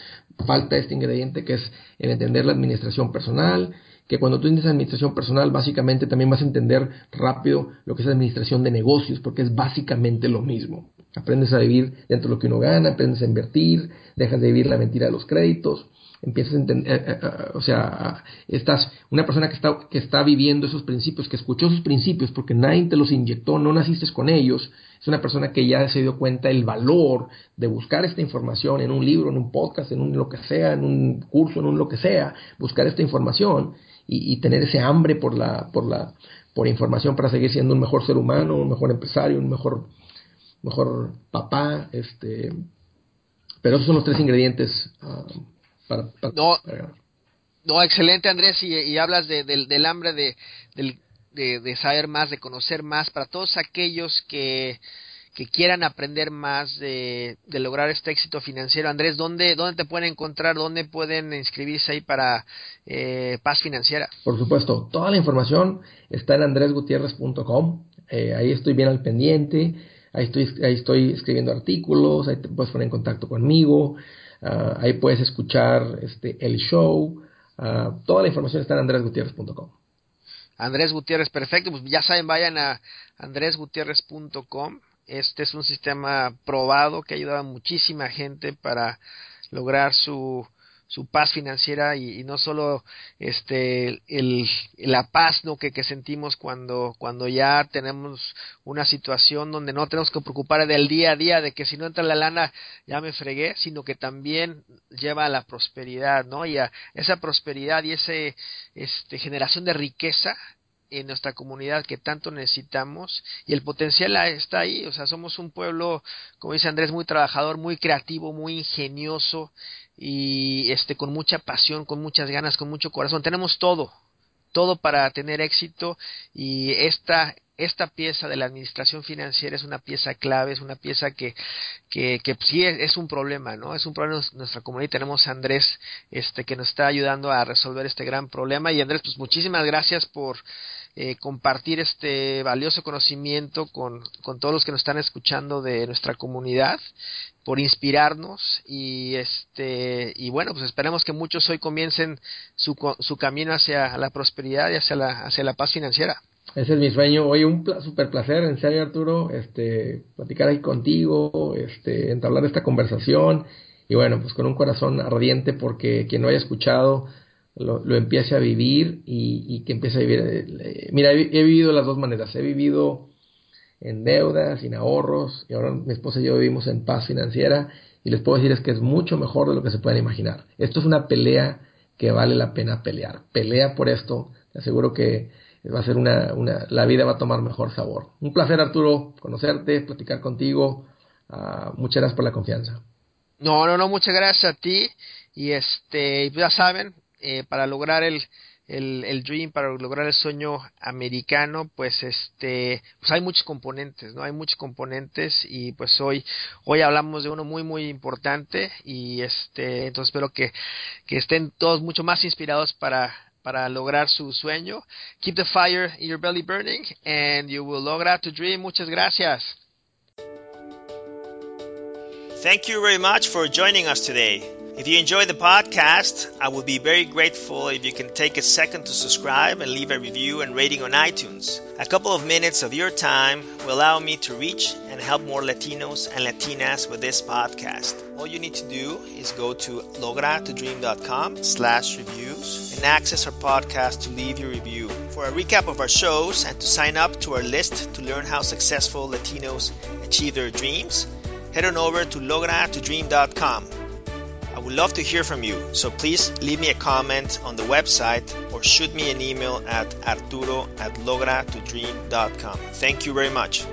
[SPEAKER 3] falta este ingrediente que es el entender la administración personal, que cuando tú entiendes administración personal, básicamente también vas a entender rápido lo que es administración de negocios, porque es básicamente lo mismo. Aprendes a vivir dentro de lo que uno gana, aprendes a invertir, dejas de vivir la mentira de los créditos, empiezas a entender, eh, eh, eh, o sea, estás, una persona que está, que está viviendo esos principios, que escuchó esos principios porque nadie te los inyectó, no naciste con ellos, es una persona que ya se dio cuenta el valor de buscar esta información en un libro, en un podcast, en un lo que sea, en un curso, en un lo que sea, buscar esta información y, y tener ese hambre por la, por la, por información para seguir siendo un mejor ser humano, un mejor empresario, un mejor, mejor papá, este, pero esos son los tres ingredientes ah,
[SPEAKER 1] no, no, excelente Andrés, y, hablas de, del, hambre de, de, saber más, de conocer más, para todos aquellos que, que quieran aprender más de, de, lograr este éxito financiero. Andrés, ¿dónde, ¿dónde te pueden encontrar? ¿Dónde pueden inscribirse ahí para eh, Paz Financiera?
[SPEAKER 3] Por supuesto, toda la información está en andresgutierrez.com. Eh, ahí estoy bien al pendiente. Ahí estoy, ahí estoy escribiendo artículos, ahí te puedes poner en contacto conmigo. Ah, ahí puedes escuchar este, el show. Ah, toda la información está en andresgutierrez.com.
[SPEAKER 1] Andrés Gutiérrez, perfecto. Pues ya saben, vayan a andresgutierrez.com. Este es un sistema probado que ha ayudado a muchísima gente para lograr su su paz financiera y, no solo este el, la paz no que, que, sentimos cuando cuando ya tenemos una situación donde no tenemos que preocupar del día a día de que si no entra la lana ya me fregué sino que también lleva a la prosperidad no y a esa prosperidad y ese este generación de riqueza en nuestra comunidad que tanto necesitamos y el potencial está ahí, o sea, somos un pueblo, como dice Andrés, muy trabajador, muy creativo, muy ingenioso y este con mucha pasión, con muchas ganas, con mucho corazón. Tenemos todo, todo para tener éxito y esta esta pieza de la administración financiera es una pieza clave, es una pieza que, que, que sí es, un problema, ¿no? Es un problema en nuestra comunidad y tenemos a Andrés este, que nos está ayudando a resolver este gran problema. Y Andrés, pues muchísimas gracias por eh, compartir este valioso conocimiento con, con todos los que nos están escuchando de nuestra comunidad por inspirarnos y este y bueno pues esperemos que muchos hoy comiencen su, su camino hacia la prosperidad y hacia la hacia la paz financiera.
[SPEAKER 3] Ese es mi sueño. Hoy un super placer en serio Arturo este platicar ahí contigo este entablar esta conversación. Y bueno pues con un corazón ardiente porque quien no haya escuchado lo, lo empiece a vivir y, que empiece a vivir. Eh, mira, he, vivido de las dos maneras. He vivido en deudas, sin ahorros, y ahora mi esposa y yo vivimos en paz financiera. Y les puedo decir es que es mucho mejor de lo que se pueden imaginar. Esto es una pelea que vale la pena pelear. Pelea por esto. Te aseguro que va a ser una, una, la vida va a tomar mejor sabor. Un placer, Arturo, conocerte, platicar contigo. Uh, muchas gracias por la confianza.
[SPEAKER 1] No, no, no, muchas gracias a ti. Y este, ya saben, eh, para lograr el, el, el, dream, para lograr el sueño americano, pues este, pues hay muchos componentes, ¿no? Hay muchos componentes y pues hoy, hoy hablamos de uno muy muy importante y este, entonces espero que, que estén todos mucho más inspirados para para lograr su sueño. Keep the fire in your belly burning and you will lograr to dream. Muchas gracias.
[SPEAKER 5] Thank you very much for joining us today. If you enjoy the podcast, I would be very grateful if you can take a second to subscribe and leave a review and rating on iTunes. A couple of minutes of your time will allow me to reach and help more Latinos and Latinas with this podcast. All you need to do is go to logratodream.com slash reviews and access our podcast to leave your review. For a recap of our shows and to sign up to our list to learn how successful Latinos achieve their dreams, head on over to logratodream.com would love to hear from you, so please leave me a comment on the website or shoot me an email at arturo at logratodream.com. Thank you very much.